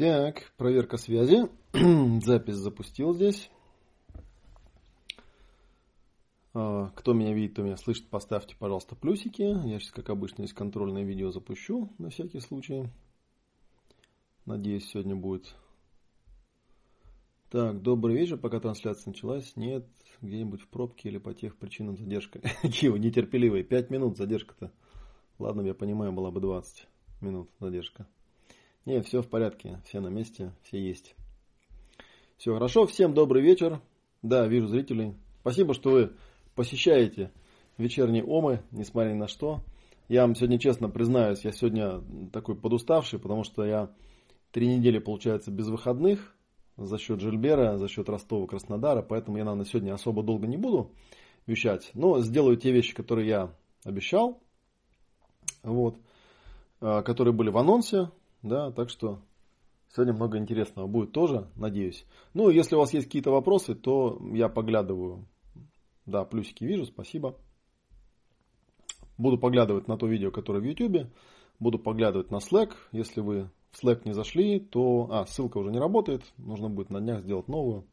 Так, проверка связи. Запись запустил здесь. А, кто меня видит, кто меня слышит, поставьте, пожалуйста, плюсики. Я сейчас, как обычно, из контрольное видео запущу на всякий случай. Надеюсь, сегодня будет. Так, добрый вечер. Пока трансляция началась, нет, где-нибудь в пробке или по тех причинам задержка. Кио, нетерпеливый. Пять минут задержка-то. Ладно, я понимаю, была бы 20 минут задержка. Не, все в порядке, все на месте, все есть. Все хорошо, всем добрый вечер. Да, вижу зрителей. Спасибо, что вы посещаете вечерние омы, несмотря ни на что. Я вам сегодня честно признаюсь, я сегодня такой подуставший, потому что я три недели, получается, без выходных за счет Жильбера, за счет Ростова, Краснодара, поэтому я, наверное, сегодня особо долго не буду вещать, но сделаю те вещи, которые я обещал, вот, а, которые были в анонсе, да, так что сегодня много интересного будет тоже, надеюсь. Ну, если у вас есть какие-то вопросы, то я поглядываю да, плюсики вижу, спасибо. Буду поглядывать на то видео, которое в YouTube. Буду поглядывать на Slack. Если вы в Slack не зашли, то... А, ссылка уже не работает. Нужно будет на днях сделать новую.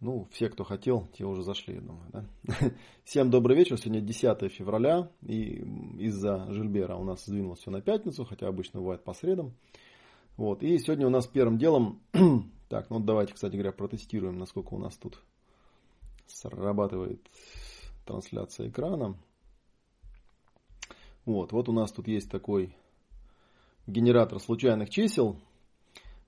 Ну, все, кто хотел, те уже зашли, я думаю. Да? Всем добрый вечер. Сегодня 10 февраля. И из-за Жильбера у нас сдвинулось все на пятницу, хотя обычно бывает по средам. Вот. И сегодня у нас первым делом... так, ну давайте, кстати говоря, протестируем, насколько у нас тут срабатывает трансляция экрана. Вот, вот у нас тут есть такой генератор случайных чисел.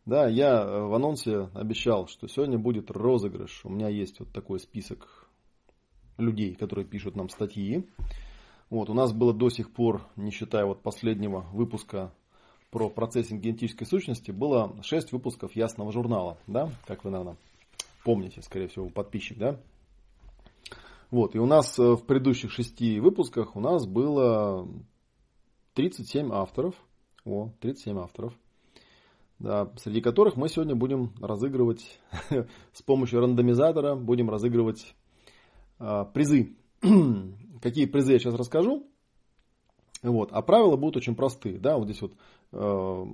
Да, я в анонсе обещал, что сегодня будет розыгрыш. У меня есть вот такой список людей, которые пишут нам статьи. Вот, у нас было до сих пор, не считая вот последнего выпуска про процессинг генетической сущности, было 6 выпусков ясного журнала, да, как вы, наверное, помните, скорее всего, подписчик, да. Вот, и у нас э, в предыдущих шести выпусках у нас было 37 авторов. О, 37 авторов. Да, среди которых мы сегодня будем разыгрывать с помощью рандомизатора, будем разыгрывать а, призы. Какие призы я сейчас расскажу. Вот, а правила будут очень простые. Да, вот здесь вот э,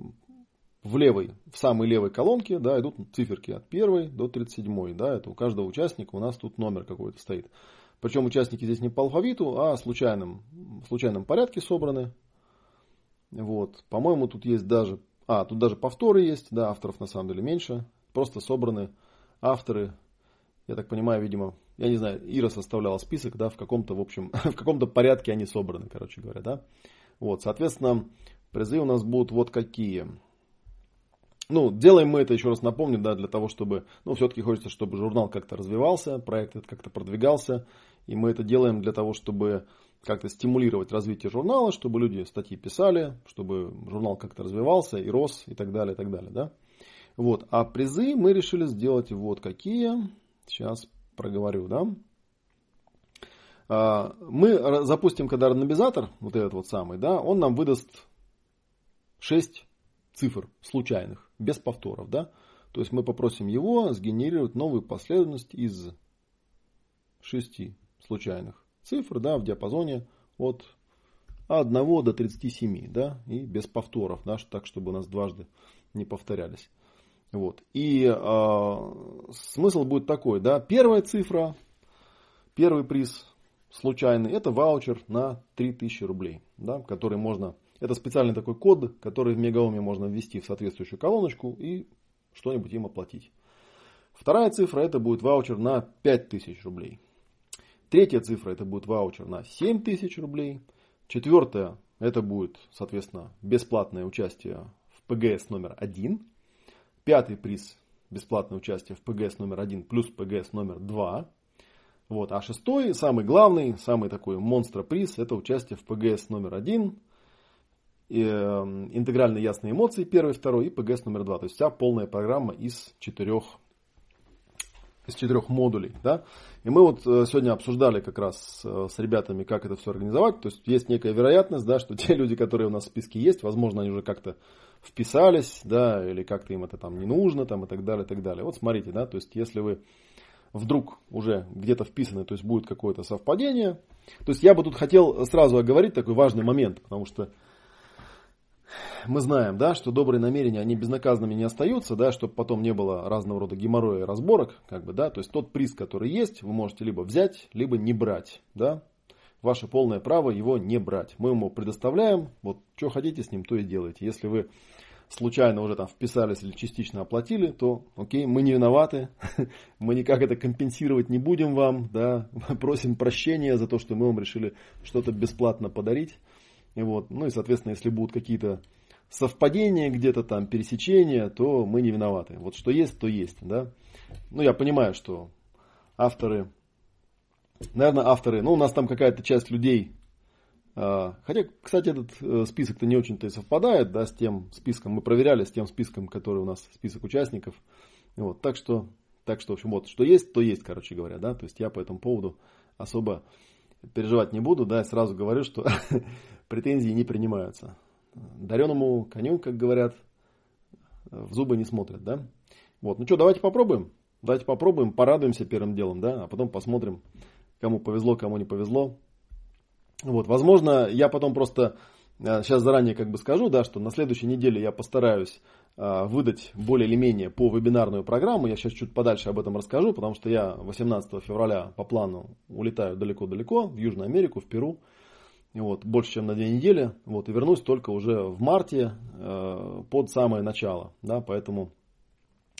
в левой, в самой левой колонке да, идут циферки от 1 до 37. Да, это у каждого участника у нас тут номер какой-то стоит. Причем участники здесь не по алфавиту, а в случайном, в случайном порядке собраны. Вот. По-моему, тут есть даже... А, тут даже повторы есть. Да, авторов на самом деле меньше. Просто собраны авторы. Я так понимаю, видимо, я не знаю, Ира составляла список, да, в каком-то, в общем, в каком-то порядке они собраны, короче говоря, да. Вот, соответственно, призы у нас будут вот какие. Ну, делаем мы это, еще раз напомню, да, для того, чтобы, ну, все-таки хочется, чтобы журнал как-то развивался, проект этот как-то продвигался, и мы это делаем для того, чтобы как-то стимулировать развитие журнала, чтобы люди статьи писали, чтобы журнал как-то развивался и рос, и так далее, и так далее, да. Вот, а призы мы решили сделать вот какие, сейчас проговорю, да. А, мы запустим, когда рандомизатор, вот этот вот самый, да, он нам выдаст 6 цифр случайных без повторов, да. То есть мы попросим его сгенерировать новую последовательность из шести случайных цифр, да, в диапазоне от 1 до 37, да, и без повторов, да, так, чтобы у нас дважды не повторялись. Вот. И э, смысл будет такой, да, первая цифра, первый приз случайный, это ваучер на 3000 рублей, да, который можно это специальный такой код, который в мегаоме можно ввести в соответствующую колоночку и что-нибудь им оплатить. Вторая цифра это будет ваучер на 5000 рублей. Третья цифра это будет ваучер на 7000 рублей. Четвертая это будет, соответственно, бесплатное участие в ПГС номер один. Пятый приз бесплатное участие в ПГС номер один плюс ПГС номер два. Вот. А шестой, самый главный, самый такой монстр приз, это участие в ПГС номер один и, э, интегральные ясные эмоции первый, второй и ПГС номер два. То есть вся полная программа из четырех из четырех модулей. Да? И мы вот э, сегодня обсуждали как раз э, с ребятами, как это все организовать. То есть есть некая вероятность, да, что те люди, которые у нас в списке есть, возможно, они уже как-то вписались, да, или как-то им это там не нужно, там, и так далее, и так далее. Вот смотрите, да, то есть если вы вдруг уже где-то вписаны, то есть будет какое-то совпадение. То есть я бы тут хотел сразу оговорить такой важный момент, потому что мы знаем, да, что добрые намерения, они безнаказанными не остаются, да, чтобы потом не было разного рода геморроя и разборок, как бы, да, то есть тот приз, который есть, вы можете либо взять, либо не брать, да, ваше полное право его не брать. Мы ему предоставляем, вот что хотите с ним, то и делайте. Если вы случайно уже там вписались или частично оплатили, то окей, мы не виноваты, мы никак это компенсировать не будем вам, да, просим прощения за то, что мы вам решили что-то бесплатно подарить. И вот, ну и, соответственно, если будут какие-то совпадения, где-то там пересечения, то мы не виноваты. Вот что есть, то есть, да. Ну, я понимаю, что авторы, наверное, авторы, ну, у нас там какая-то часть людей а, хотя, кстати, этот э, список-то не очень-то и совпадает да, с тем списком, мы проверяли с тем списком, который у нас список участников. Вот, так что, так что, в общем, вот, что есть, то есть, короче говоря, да, то есть я по этому поводу особо переживать не буду, да, сразу говорю, что претензии не принимаются. Дареному коню, как говорят, в зубы не смотрят, да. Вот, ну что, давайте попробуем, давайте попробуем, порадуемся первым делом, да, а потом посмотрим, кому повезло, кому не повезло. Вот, возможно, я потом просто сейчас э, заранее как бы скажу, да, что на следующей неделе я постараюсь э, выдать более или менее по вебинарную программу. Я сейчас чуть подальше об этом расскажу, потому что я 18 февраля по плану улетаю далеко-далеко в Южную Америку, в Перу. Вот, больше, чем на две недели. Вот, и вернусь только уже в марте э, под самое начало. Да, поэтому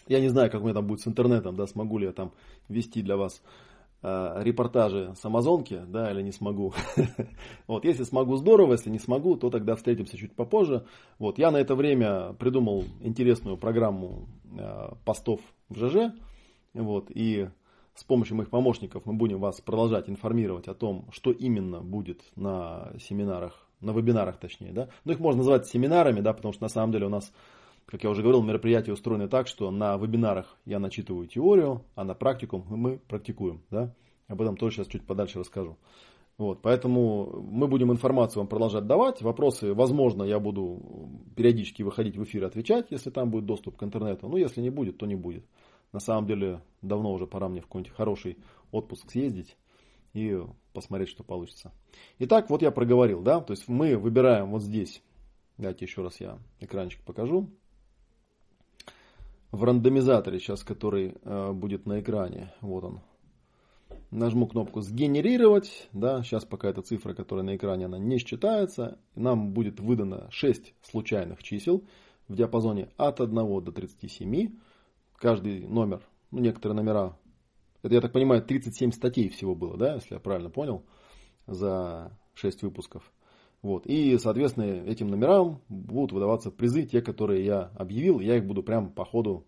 я не знаю, как у меня там будет с интернетом, да, смогу ли я там вести для вас Э, репортажи с Амазонки, да, или не смогу. вот, если смогу, здорово, если не смогу, то тогда встретимся чуть попозже. Вот, я на это время придумал интересную программу э, постов в ЖЖ, вот, и с помощью моих помощников мы будем вас продолжать информировать о том, что именно будет на семинарах, на вебинарах точнее, да. Ну, их можно назвать семинарами, да, потому что на самом деле у нас как я уже говорил, мероприятие устроено так, что на вебинарах я начитываю теорию, а на практикум мы практикуем. Да? Об этом тоже сейчас чуть подальше расскажу. Вот, поэтому мы будем информацию вам продолжать давать. Вопросы, возможно, я буду периодически выходить в эфир и отвечать, если там будет доступ к интернету. Ну, если не будет, то не будет. На самом деле, давно уже пора мне в какой-нибудь хороший отпуск съездить и посмотреть, что получится. Итак, вот я проговорил, да, то есть мы выбираем вот здесь, давайте еще раз я экранчик покажу в рандомизаторе сейчас, который э, будет на экране. Вот он. Нажму кнопку «Сгенерировать». Да, сейчас пока эта цифра, которая на экране, она не считается. Нам будет выдано 6 случайных чисел в диапазоне от 1 до 37. Каждый номер, ну, некоторые номера, это, я так понимаю, 37 статей всего было, да, если я правильно понял, за 6 выпусков. Вот. И, соответственно, этим номерам будут выдаваться призы, те, которые я объявил. Я их буду прямо по ходу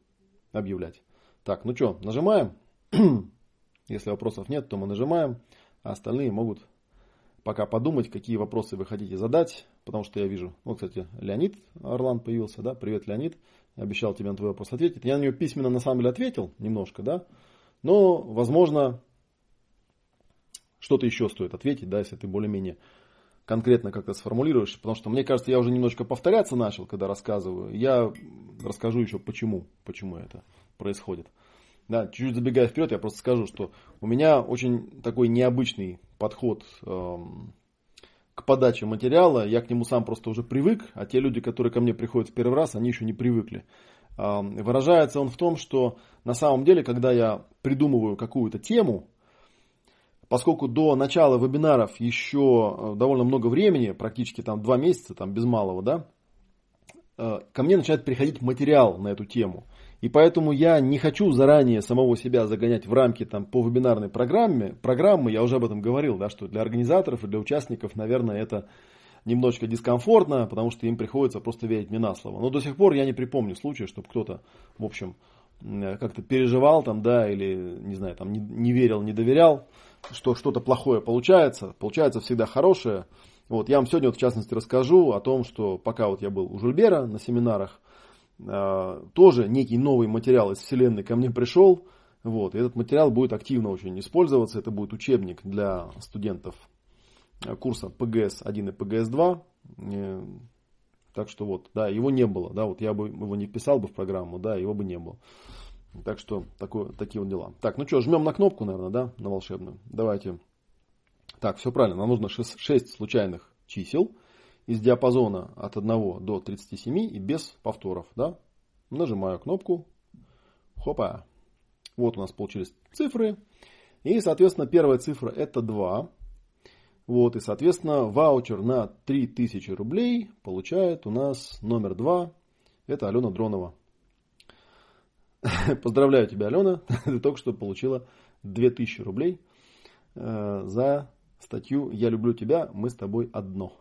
объявлять. Так, ну что, нажимаем. Если вопросов нет, то мы нажимаем. А остальные могут пока подумать, какие вопросы вы хотите задать. Потому что я вижу, вот, кстати, Леонид Орлан появился, да, привет, Леонид. Обещал тебе на твой вопрос ответить. Я на него письменно на самом деле ответил немножко, да. Но, возможно, что-то еще стоит ответить, да, если ты более-менее конкретно как-то сформулируешь, потому что мне кажется, я уже немножко повторяться начал, когда рассказываю. Я расскажу еще почему, почему это происходит. Да, чуть-чуть забегая вперед, я просто скажу, что у меня очень такой необычный подход эм, к подаче материала. Я к нему сам просто уже привык, а те люди, которые ко мне приходят в первый раз, они еще не привыкли. Выражается он в том, что на самом деле, когда я придумываю какую-то тему, поскольку до начала вебинаров еще э, довольно много времени, практически там два месяца, там без малого, да, э, ко мне начинает приходить материал на эту тему. И поэтому я не хочу заранее самого себя загонять в рамки там, по вебинарной программе. Программы, я уже об этом говорил, да, что для организаторов и для участников, наверное, это немножечко дискомфортно, потому что им приходится просто верить мне на слово. Но до сих пор я не припомню случая, чтобы кто-то, в общем, как-то переживал там, да, или, не знаю, там не, не верил, не доверял что что-то плохое получается, получается всегда хорошее. Вот, я вам сегодня вот в частности расскажу о том, что пока вот я был у Жульбера на семинарах, э, тоже некий новый материал из Вселенной ко мне пришел. Вот, и этот материал будет активно очень использоваться. Это будет учебник для студентов курса PGS-1 и PGS-2. Э, так что вот, да, его не было. Да, вот я бы его не вписал бы в программу, да, его бы не было. Так что такое, такие вот дела. Так, ну что, жмем на кнопку, наверное, да, на волшебную. Давайте. Так, все правильно, нам нужно 6, 6 случайных чисел. Из диапазона от 1 до 37 и без повторов. Да? Нажимаю кнопку. Хопа. Вот у нас получились цифры. И, соответственно, первая цифра это 2. Вот, и, соответственно, ваучер на 3000 рублей получает у нас номер 2. Это Алена Дронова. Поздравляю тебя, Алена. Ты только что получила 2000 рублей э, за статью «Я люблю тебя, мы с тобой одно».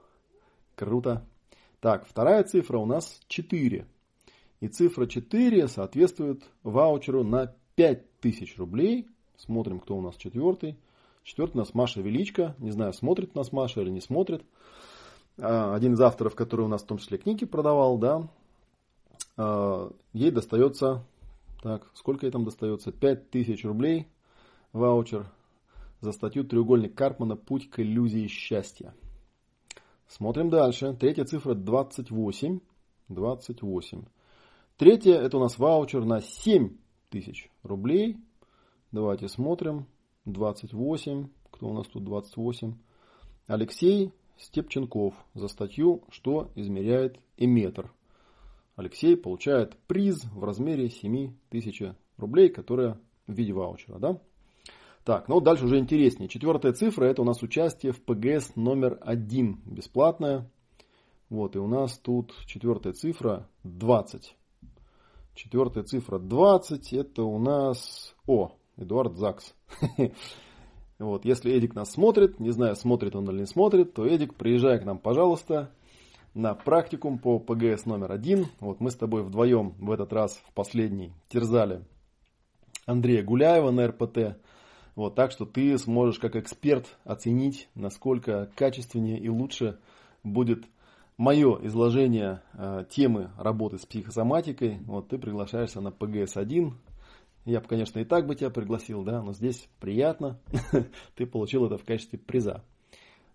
Круто. Так, вторая цифра у нас 4. И цифра 4 соответствует ваучеру на 5000 рублей. Смотрим, кто у нас четвертый. Четвертый у нас Маша Величко. Не знаю, смотрит нас Маша или не смотрит. А, один из авторов, который у нас в том числе книги продавал, да. А, ей достается, так, сколько ей там достается? 5000 рублей ваучер за статью «Треугольник Карпмана. Путь к иллюзии счастья». Смотрим дальше. Третья цифра 28. 28. Третья это у нас ваучер на 7 тысяч рублей. Давайте смотрим. 28. Кто у нас тут 28? Алексей Степченков за статью «Что измеряет эметр». Алексей получает приз в размере 7 тысяч рублей, которая в виде ваучера. Да? Так, ну дальше уже интереснее. Четвертая цифра это у нас участие в ПГС номер один, бесплатная. Вот, и у нас тут четвертая цифра 20. Четвертая цифра 20, это у нас... О, Эдуард Закс. Вот, если Эдик нас смотрит, не знаю, смотрит он или не смотрит, то Эдик, приезжай к нам, пожалуйста, на практикум по ПГС номер один. Вот мы с тобой вдвоем в этот раз, в последний, терзали Андрея Гуляева на РПТ. Вот, так что ты сможешь как эксперт оценить, насколько качественнее и лучше будет мое изложение э, темы работы с психосоматикой. Вот ты приглашаешься на ПГС-1, я бы, конечно, и так бы тебя пригласил, да, но здесь приятно. Ты получил это в качестве приза.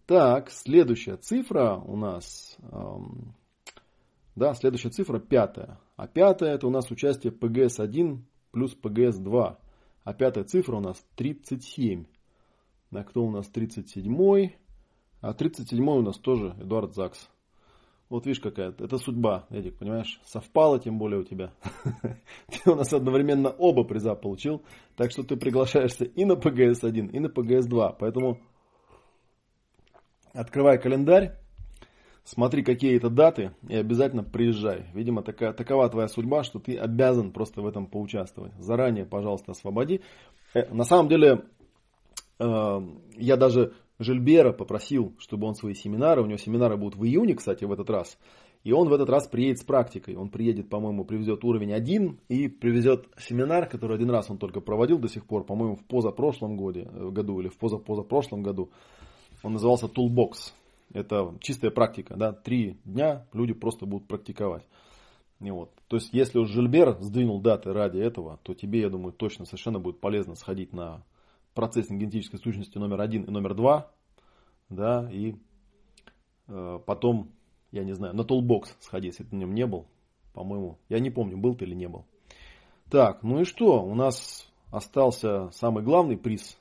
Так, следующая цифра у нас, эм, да, следующая цифра пятая. А пятая это у нас участие ПГС-1 плюс ПГС-2. А пятая цифра у нас 37. А кто у нас 37-й? А 37-й у нас тоже Эдуард Закс. Вот видишь какая это судьба, Эдик, понимаешь? Совпало тем более у тебя. Ты у нас одновременно оба приза получил, так что ты приглашаешься и на ПГС-1, и на ПГС-2. Поэтому открывай календарь, смотри какие это даты и обязательно приезжай. Видимо, такая, такова твоя судьба, что ты обязан просто в этом поучаствовать. Заранее, пожалуйста, освободи. Э, на самом деле, э, я даже Жильбера попросил, чтобы он свои семинары, у него семинары будут в июне, кстати, в этот раз, и он в этот раз приедет с практикой. Он приедет, по-моему, привезет уровень 1 и привезет семинар, который один раз он только проводил до сих пор, по-моему, в позапрошлом годе, э, году или в позапозапрошлом году. Он назывался Toolbox. Это чистая практика, да, три дня люди просто будут практиковать. И вот. То есть, если уж Жильбер сдвинул даты ради этого, то тебе, я думаю, точно совершенно будет полезно сходить на процессинг генетической сущности номер один и номер два, да, и э, потом, я не знаю, на Toolbox сходи, если ты на нем не был, по-моему, я не помню, был ты или не был. Так, ну и что, у нас остался самый главный приз,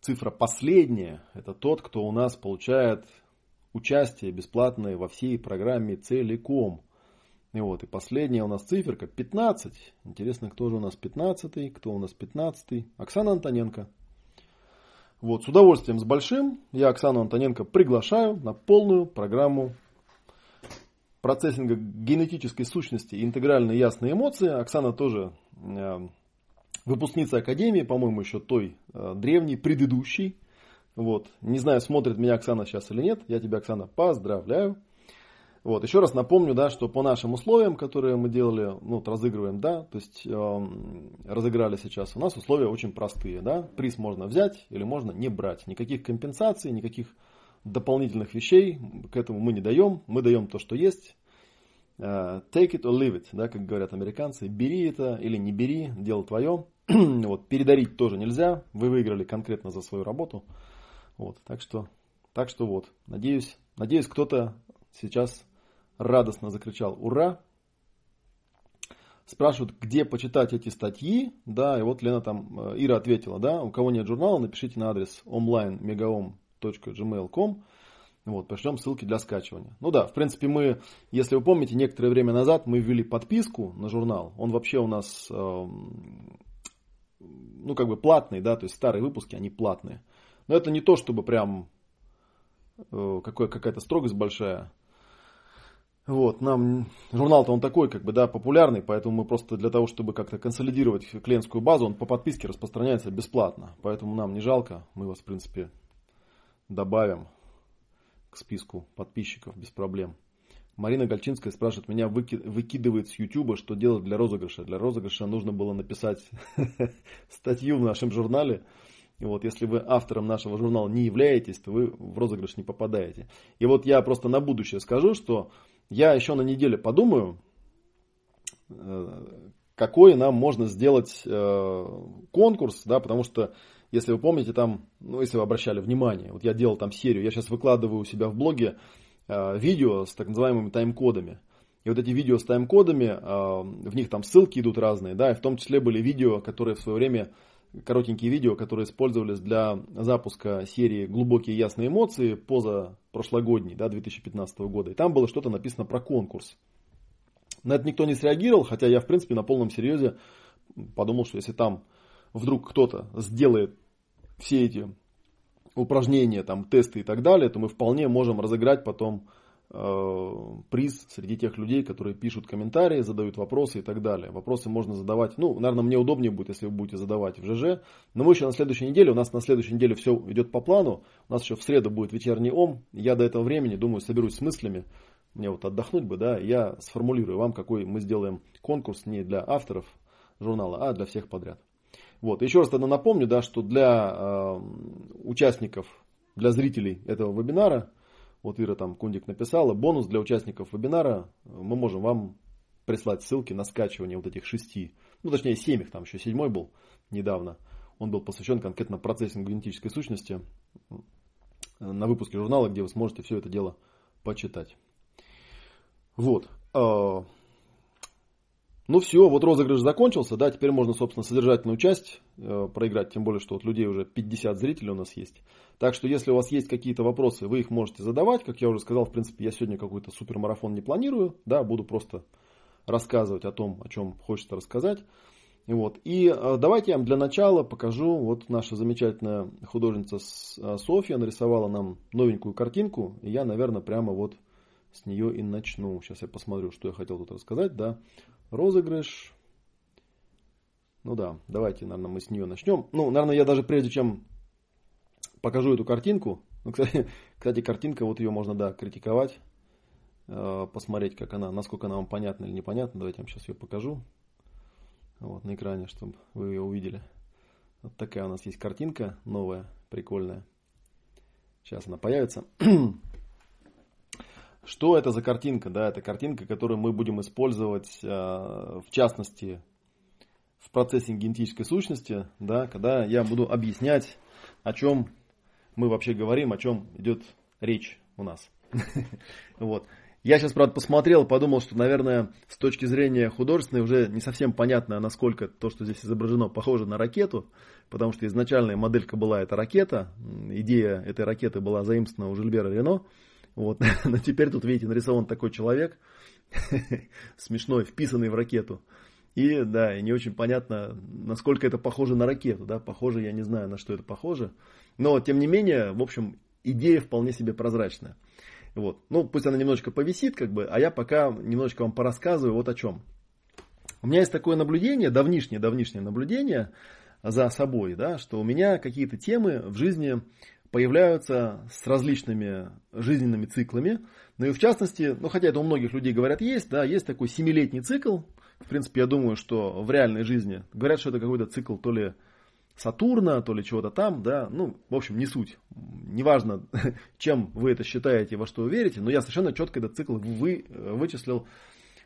цифра последняя, это тот, кто у нас получает участие бесплатное во всей программе целиком – и вот, и последняя у нас циферка 15. Интересно, кто же у нас 15, кто у нас 15. Оксана Антоненко. Вот, с удовольствием, с большим, я Оксану Антоненко приглашаю на полную программу процессинга генетической сущности и интегральные ясные эмоции. Оксана тоже э, выпускница Академии, по-моему, еще той э, древней, предыдущей. Вот. Не знаю, смотрит меня Оксана сейчас или нет. Я тебя, Оксана, поздравляю. Вот, еще раз напомню, да, что по нашим условиям, которые мы делали, ну, вот разыгрываем, да, то есть э, разыграли сейчас, у нас условия очень простые, да, приз можно взять или можно не брать, никаких компенсаций, никаких дополнительных вещей к этому мы не даем, мы даем то, что есть, uh, take it or leave it, да, как говорят американцы, бери это или не бери, дело твое, вот, передарить тоже нельзя, вы выиграли конкретно за свою работу, вот, так что, так что вот, надеюсь, надеюсь кто-то сейчас радостно закричал «Ура!». Спрашивают, где почитать эти статьи, да, и вот Лена там, э, Ира ответила, да, у кого нет журнала, напишите на адрес online megaom.gmail.com, Вот, пришлем ссылки для скачивания. Ну да, в принципе, мы, если вы помните, некоторое время назад мы ввели подписку на журнал. Он вообще у нас, э, ну, как бы платный, да, то есть старые выпуски, они платные. Но это не то, чтобы прям э, какая-то строгость большая. Вот, нам журнал-то он такой, как бы, да, популярный, поэтому мы просто для того, чтобы как-то консолидировать клиентскую базу, он по подписке распространяется бесплатно. Поэтому нам не жалко, мы вас, в принципе, добавим к списку подписчиков без проблем. Марина Гальчинская спрашивает меня, выки, выкидывает с YouTube, что делать для розыгрыша. Для розыгрыша нужно было написать статью в нашем журнале. И вот если вы автором нашего журнала не являетесь, то вы в розыгрыш не попадаете. И вот я просто на будущее скажу, что я еще на неделе подумаю, э, какой нам можно сделать э, конкурс, да, потому что если вы помните, там, ну, если вы обращали внимание, вот я делал там серию, я сейчас выкладываю у себя в блоге э, видео с так называемыми тайм-кодами. И вот эти видео с тайм-кодами, в них там ссылки идут разные, да, и в том числе были видео, которые в свое время, коротенькие видео, которые использовались для запуска серии «Глубокие ясные эмоции» поза прошлогодней, да, 2015 года. И там было что-то написано про конкурс. На это никто не среагировал, хотя я, в принципе, на полном серьезе подумал, что если там вдруг кто-то сделает все эти упражнения, там, тесты и так далее, то мы вполне можем разыграть потом приз среди тех людей, которые пишут комментарии, задают вопросы и так далее. Вопросы можно задавать, ну, наверное, мне удобнее будет, если вы будете задавать в ЖЖ. Но мы еще на следующей неделе, у нас на следующей неделе все идет по плану, у нас еще в среду будет вечерний ом, я до этого времени, думаю, соберусь с мыслями, мне вот отдохнуть бы, да, я сформулирую вам, какой мы сделаем конкурс не для авторов журнала, а для всех подряд. Вот. Еще раз тогда напомню, да, что для э, участников, для зрителей этого вебинара, вот Ира там Кундик написала, бонус для участников вебинара, мы можем вам прислать ссылки на скачивание вот этих шести, ну точнее семь их, там еще седьмой был недавно. Он был посвящен конкретно процессингу генетической сущности на выпуске журнала, где вы сможете все это дело почитать. Вот. Ну все, вот розыгрыш закончился, да, теперь можно, собственно, содержательную часть э, проиграть, тем более, что вот людей уже 50 зрителей у нас есть. Так что, если у вас есть какие-то вопросы, вы их можете задавать. Как я уже сказал, в принципе, я сегодня какой-то супермарафон не планирую, да, буду просто рассказывать о том, о чем хочется рассказать. Вот. И э, давайте я вам для начала покажу, вот наша замечательная художница э, Софья нарисовала нам новенькую картинку, и я, наверное, прямо вот с нее и начну. Сейчас я посмотрю, что я хотел тут рассказать, да розыгрыш. Ну да, давайте, наверное, мы с нее начнем. Ну, наверное, я даже прежде чем покажу эту картинку, ну, кстати, кстати, картинка, вот ее можно, да, критиковать, э, посмотреть, как она, насколько она вам понятна или непонятна. Давайте я вам сейчас ее покажу. Вот на экране, чтобы вы ее увидели. Вот такая у нас есть картинка новая, прикольная. Сейчас она появится. Что это за картинка? Да, это картинка, которую мы будем использовать, э, в частности, в процессе генетической сущности, да, когда я буду объяснять, о чем мы вообще говорим, о чем идет речь у нас. Вот. Я сейчас, правда, посмотрел, подумал, что, наверное, с точки зрения художественной уже не совсем понятно, насколько то, что здесь изображено, похоже на ракету, потому что изначальная моделька была эта ракета, идея этой ракеты была заимствована у Жильбера Рено, вот. Но теперь тут, видите, нарисован такой человек, смешной, вписанный в ракету. И, да, и не очень понятно, насколько это похоже на ракету, да, похоже, я не знаю, на что это похоже. Но, тем не менее, в общем, идея вполне себе прозрачная. Вот. Ну, пусть она немножечко повисит, как бы, а я пока немножечко вам порассказываю вот о чем. У меня есть такое наблюдение, давнишнее, давнишнее наблюдение за собой, да, что у меня какие-то темы в жизни появляются с различными жизненными циклами. Ну и в частности, ну хотя это у многих людей говорят есть, да, есть такой семилетний цикл. В принципе, я думаю, что в реальной жизни говорят, что это какой-то цикл то ли Сатурна, то ли чего-то там, да, ну, в общем, не суть. Неважно, чем вы это считаете, во что вы верите, но я совершенно четко этот цикл вы, вычислил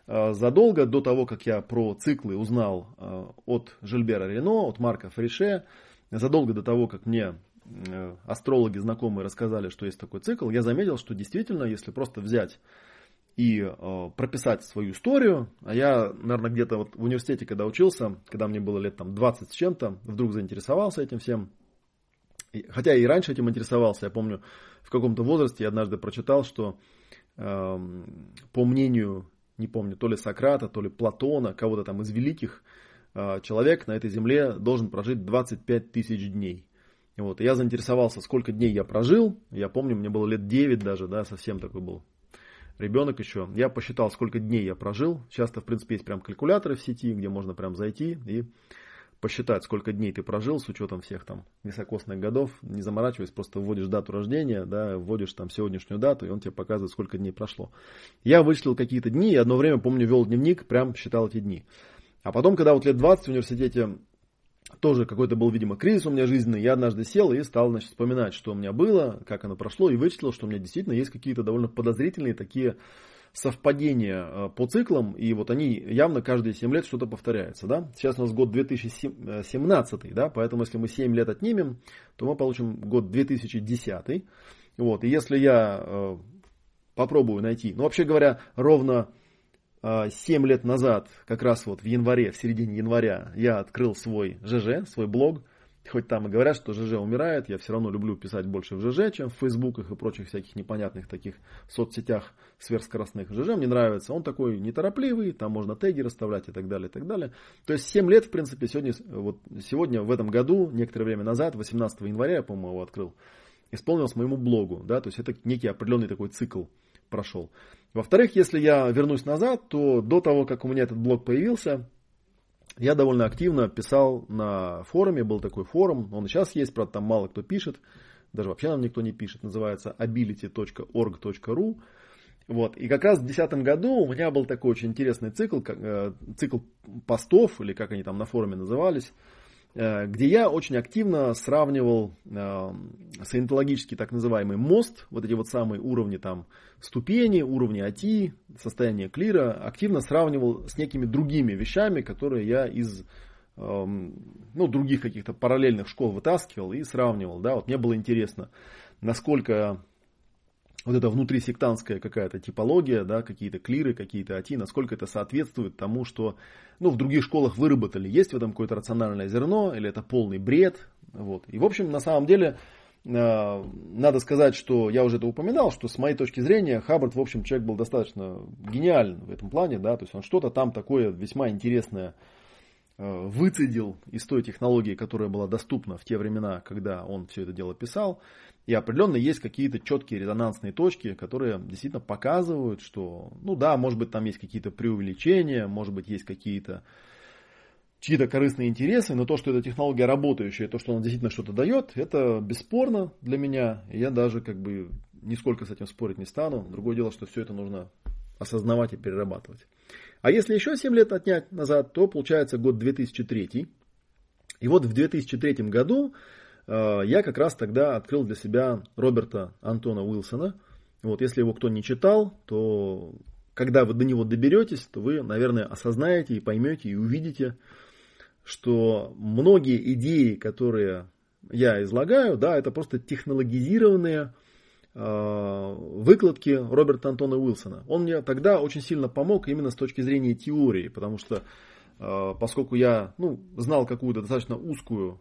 э, задолго до того, как я про циклы узнал э, от Жильбера Рено, от Марка Фрише, задолго до того, как мне Э, астрологи знакомые рассказали, что есть такой цикл, я заметил, что действительно, если просто взять и э, прописать свою историю, а я, наверное, где-то вот в университете, когда учился, когда мне было лет там 20 с чем-то, вдруг заинтересовался этим всем, Хотя и раньше этим интересовался, я помню, в каком-то возрасте я однажды прочитал, что э, по мнению, не помню, то ли Сократа, то ли Платона, кого-то там из великих, э, человек на этой земле должен прожить 25 тысяч дней. Вот, я заинтересовался, сколько дней я прожил. Я помню, мне было лет 9 даже, да, совсем такой был ребенок еще. Я посчитал, сколько дней я прожил. Часто, в принципе, есть прям калькуляторы в сети, где можно прям зайти и посчитать, сколько дней ты прожил с учетом всех там високосных годов, не заморачиваясь, просто вводишь дату рождения, да, вводишь там сегодняшнюю дату, и он тебе показывает, сколько дней прошло. Я вычислил какие-то дни, и одно время, помню, вел дневник, прям считал эти дни. А потом, когда вот лет 20 в университете тоже какой-то был, видимо, кризис у меня жизненный, я однажды сел и стал, значит, вспоминать, что у меня было, как оно прошло, и вычислил, что у меня действительно есть какие-то довольно подозрительные такие совпадения э, по циклам, и вот они явно каждые 7 лет что-то повторяется. Да? Сейчас у нас год 2017, да? поэтому если мы 7 лет отнимем, то мы получим год 2010. Вот. И если я э, попробую найти, ну вообще говоря, ровно 7 лет назад, как раз вот в январе, в середине января, я открыл свой ЖЖ, свой блог – Хоть там и говорят, что ЖЖ умирает, я все равно люблю писать больше в ЖЖ, чем в Фейсбуках и прочих всяких непонятных таких соцсетях сверхскоростных. ЖЖ мне нравится, он такой неторопливый, там можно теги расставлять и так далее, и так далее. То есть 7 лет, в принципе, сегодня, вот сегодня в этом году, некоторое время назад, 18 января, я, по-моему, его открыл, исполнилось моему блогу, да, то есть это некий определенный такой цикл прошел. Во-вторых, если я вернусь назад, то до того, как у меня этот блог появился, я довольно активно писал на форуме, был такой форум, он сейчас есть, правда, там мало кто пишет, даже вообще нам никто не пишет, называется ability.org.ru. Вот. И как раз в 2010 году у меня был такой очень интересный цикл, э, цикл постов, или как они там на форуме назывались, где я очень активно сравнивал э, саентологический так называемый мост, вот эти вот самые уровни там ступени, уровни АТИ, состояние клира, активно сравнивал с некими другими вещами, которые я из эм, ну, других каких-то параллельных школ вытаскивал и сравнивал. Да? Вот мне было интересно, насколько вот эта внутрисектантская какая-то типология, да, какие-то клиры, какие-то ати, насколько это соответствует тому, что ну, в других школах выработали. Есть в этом какое-то рациональное зерно или это полный бред. Вот. И, в общем, на самом деле, э, надо сказать, что я уже это упоминал, что с моей точки зрения Хаббард, в общем, человек был достаточно гениален в этом плане, да, то есть он что-то там такое весьма интересное э, выцедил из той технологии, которая была доступна в те времена, когда он все это дело писал. И определенно есть какие-то четкие резонансные точки, которые действительно показывают, что, ну да, может быть там есть какие-то преувеличения, может быть есть какие-то чьи-то корыстные интересы, но то, что эта технология работающая, то, что она действительно что-то дает, это бесспорно для меня. И я даже как бы нисколько с этим спорить не стану. Другое дело, что все это нужно осознавать и перерабатывать. А если еще 7 лет отнять назад, то получается год 2003. И вот в 2003 году я как раз тогда открыл для себя Роберта Антона Уилсона. Вот, если его кто не читал, то когда вы до него доберетесь, то вы, наверное, осознаете и поймете и увидите, что многие идеи, которые я излагаю, да, это просто технологизированные э, выкладки Роберта Антона Уилсона. Он мне тогда очень сильно помог именно с точки зрения теории, потому что э, поскольку я ну, знал какую-то достаточно узкую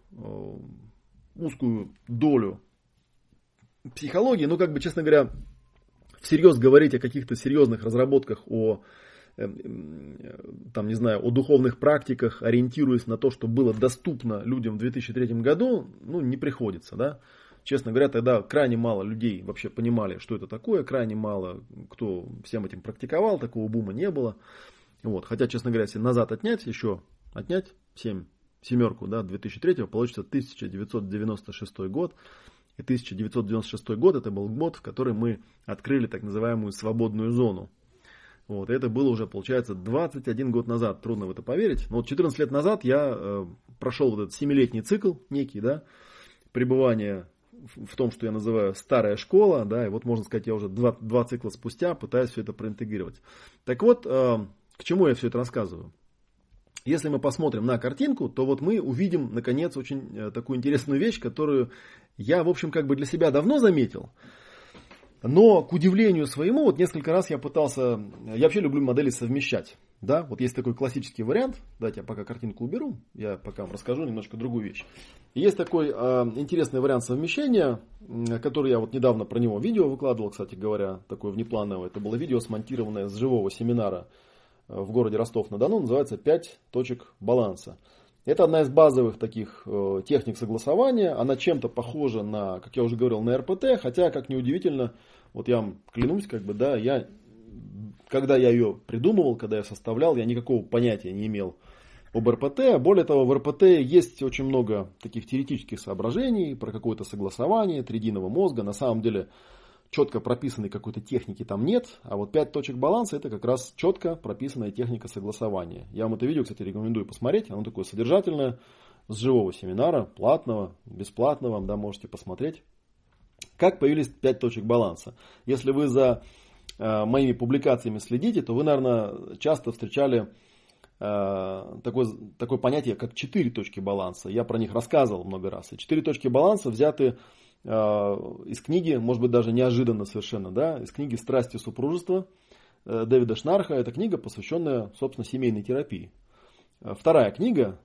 узкую долю психологии, но как бы, честно говоря, всерьез говорить о каких-то серьезных разработках, о эм, там, не знаю, о духовных практиках, ориентируясь на то, что было доступно людям в 2003 году, ну, не приходится, да. Честно говоря, тогда крайне мало людей вообще понимали, что это такое, крайне мало кто всем этим практиковал, такого бума не было. Вот. Хотя, честно говоря, если назад отнять, еще отнять 7 семерку, да, 2003 получится 1996 год. И 1996 год это был год, в который мы открыли так называемую свободную зону. Вот, и это было уже, получается, 21 год назад. Трудно в это поверить. Но вот 14 лет назад я э, прошел вот этот 7-летний цикл некий, да, пребывания в том, что я называю старая школа, да, и вот можно сказать, я уже два, два цикла спустя пытаюсь все это проинтегрировать. Так вот, э, к чему я все это рассказываю? Если мы посмотрим на картинку, то вот мы увидим, наконец, очень э, такую интересную вещь, которую я, в общем, как бы для себя давно заметил. Но, к удивлению своему, вот несколько раз я пытался, я вообще люблю модели совмещать. Да, вот есть такой классический вариант. Давайте я пока картинку уберу. Я пока вам расскажу немножко другую вещь. Есть такой э, интересный вариант совмещения, который я вот недавно про него видео выкладывал, кстати говоря, такое внеплановое. Это было видео, смонтированное с живого семинара э, в городе Ростов-на-Дону. Называется «Пять точек баланса». Это одна из базовых таких э, техник согласования. Она чем-то похожа на, как я уже говорил, на РПТ, хотя, как ни удивительно, вот я вам клянусь, как бы, да, я, когда я ее придумывал, когда я составлял, я никакого понятия не имел об РПТ. Более того, в РПТ есть очень много таких теоретических соображений про какое-то согласование тридиного мозга. На самом деле, четко прописанной какой-то техники там нет, а вот 5 точек баланса это как раз четко прописанная техника согласования. Я вам это видео, кстати, рекомендую посмотреть, оно такое содержательное, с живого семинара, платного, бесплатного, да, можете посмотреть. Как появились 5 точек баланса? Если вы за э, моими публикациями следите, то вы, наверное, часто встречали э, такое, такое понятие, как 4 точки баланса. Я про них рассказывал много раз. И 4 точки баланса взяты из книги, может быть даже неожиданно совершенно, да, из книги «Страсти супружества» э, Дэвида Шнарха. Это книга, посвященная, собственно, семейной терапии. Э, вторая книга,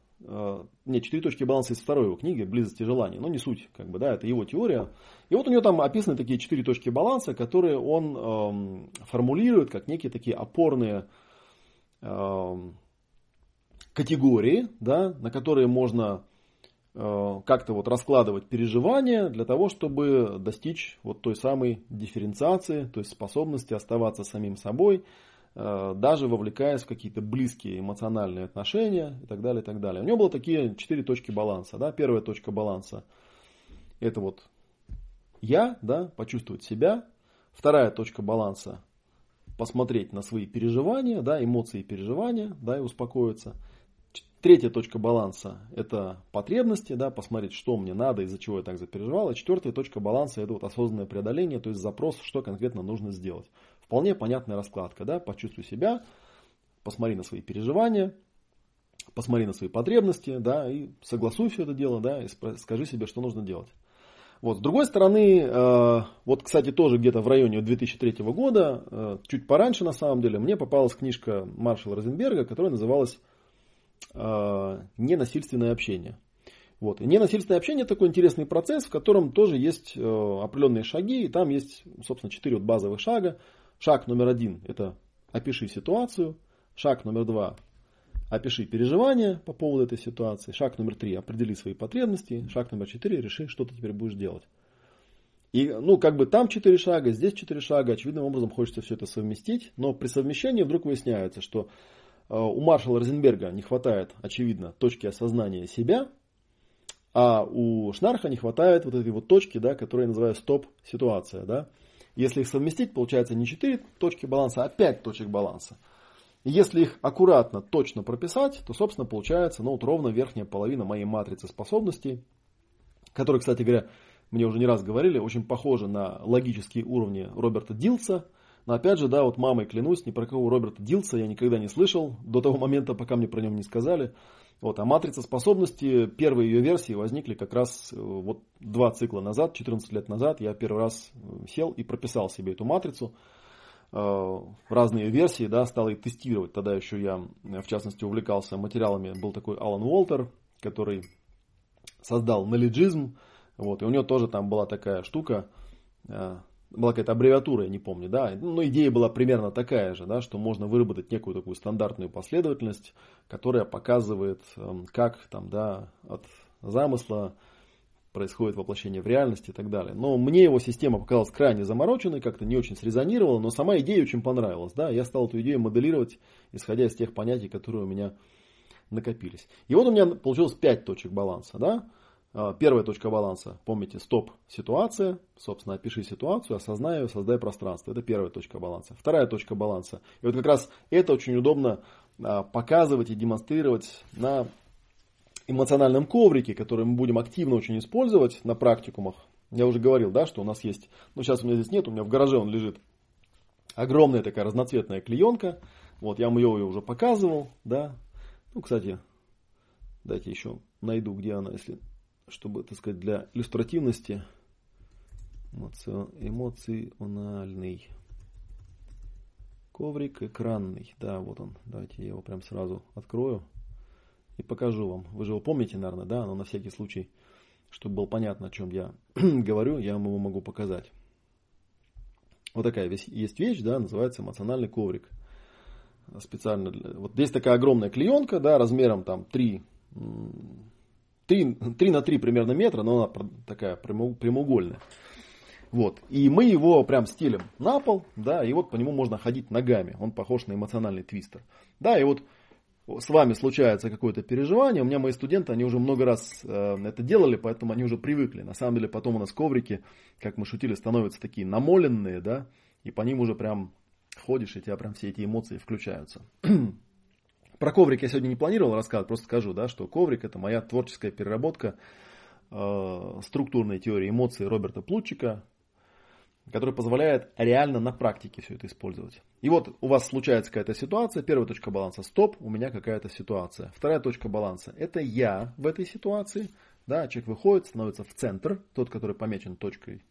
нет, четыре точки баланса из второй его книги «Близость и желание», но не суть, как бы, да, это его теория. И вот у него там описаны такие четыре точки баланса, которые он эм, формулирует как некие такие опорные эм, категории, да, на которые можно Э, как-то вот раскладывать переживания для того, чтобы достичь вот той самой дифференциации, то есть способности оставаться самим собой, э, даже вовлекаясь в какие-то близкие эмоциональные отношения и так далее, и так далее. У него было такие четыре точки баланса. Да? Первая точка баланса – это вот я, да, почувствовать себя. Вторая точка баланса – посмотреть на свои переживания, да, эмоции и переживания, да, и успокоиться – Третья точка баланса – это потребности, да, посмотреть, что мне надо, из-за чего я так запереживал. И четвертая точка баланса – это вот осознанное преодоление, то есть запрос, что конкретно нужно сделать. Вполне понятная раскладка. Да? Почувствуй себя, посмотри на свои переживания, посмотри на свои потребности, да, и согласуй все это дело, да, и скажи себе, что нужно делать. Вот. С другой стороны, э, вот, кстати, тоже где-то в районе 2003 года, э, чуть пораньше на самом деле, мне попалась книжка Маршала Розенберга, которая называлась э, ненасильственное общение. Вот. И ненасильственное общение такой интересный процесс, в котором тоже есть э, определенные шаги, и там есть, собственно, четыре вот базовых шага. Шаг номер один – это опиши ситуацию. Шаг номер два – опиши переживания по поводу этой ситуации. Шаг номер три – определи свои потребности. Шаг номер четыре – реши, что ты теперь будешь делать. И, ну, как бы там четыре шага, здесь четыре шага. Очевидным образом хочется все это совместить. Но при совмещении вдруг выясняется, что у маршала Розенберга не хватает, очевидно, точки осознания себя, а у Шнарха не хватает вот этой вот точки, да, которую я называю стоп-ситуация. Да. Если их совместить, получается не 4 точки баланса, а 5 точек баланса. Если их аккуратно, точно прописать, то, собственно, получается ну, вот ровно верхняя половина моей матрицы способностей, которые, кстати говоря, мне уже не раз говорили, очень похожи на логические уровни Роберта Дилса – но опять же, да, вот мамой клянусь, ни про кого Роберта Дилса я никогда не слышал до того момента, пока мне про него не сказали. Вот, а матрица способности, первые ее версии возникли как раз э, вот два цикла назад, 14 лет назад. Я первый раз э, сел и прописал себе эту матрицу. Э, разные версии, да, стал их тестировать. Тогда еще я, в частности, увлекался материалами. Был такой Алан Уолтер, который создал налиджизм. Вот, и у него тоже там была такая штука, была какая-то аббревиатура, я не помню, да, но идея была примерно такая же, да, что можно выработать некую такую стандартную последовательность, которая показывает, эм, как там, да, от замысла происходит воплощение в реальности и так далее. Но мне его система показалась крайне замороченной, как-то не очень срезонировала, но сама идея очень понравилась, да, я стал эту идею моделировать, исходя из тех понятий, которые у меня накопились. И вот у меня получилось 5 точек баланса, да, первая точка баланса, помните, стоп, ситуация, собственно, опиши ситуацию, осознай ее, создай пространство. Это первая точка баланса. Вторая точка баланса. И вот как раз это очень удобно а, показывать и демонстрировать на эмоциональном коврике, который мы будем активно очень использовать на практикумах. Я уже говорил, да, что у нас есть, ну сейчас у меня здесь нет, у меня в гараже он лежит. Огромная такая разноцветная клеенка. Вот, я вам ее уже показывал, да. Ну, кстати, дайте еще найду, где она, если чтобы, так сказать, для иллюстративности эмоциональный Коврик экранный. Да, вот он. Давайте я его прям сразу открою и покажу вам. Вы же его помните, наверное, да? Но на всякий случай, чтобы было понятно, о чем я говорю, я вам его могу показать. Вот такая есть вещь, да, называется эмоциональный коврик. Специально для... Вот здесь такая огромная клеенка, да, размером там 3, 3, 3 на 3 примерно метра, но она такая прямоугольная. Вот. И мы его прям стелим на пол, да, и вот по нему можно ходить ногами. Он похож на эмоциональный твистер. Да, и вот с вами случается какое-то переживание. У меня мои студенты, они уже много раз э, это делали, поэтому они уже привыкли. На самом деле потом у нас коврики, как мы шутили, становятся такие намоленные, да, и по ним уже прям ходишь, и тебя прям все эти эмоции включаются. Про коврик я сегодня не планировал рассказывать, просто скажу, да, что коврик это моя творческая переработка э, структурной теории эмоций Роберта Плутчика, который позволяет реально на практике все это использовать. И вот у вас случается какая-то ситуация, первая точка баланса, стоп, у меня какая-то ситуация. Вторая точка баланса, это я в этой ситуации, да, человек выходит, становится в центр, тот, который помечен точкой,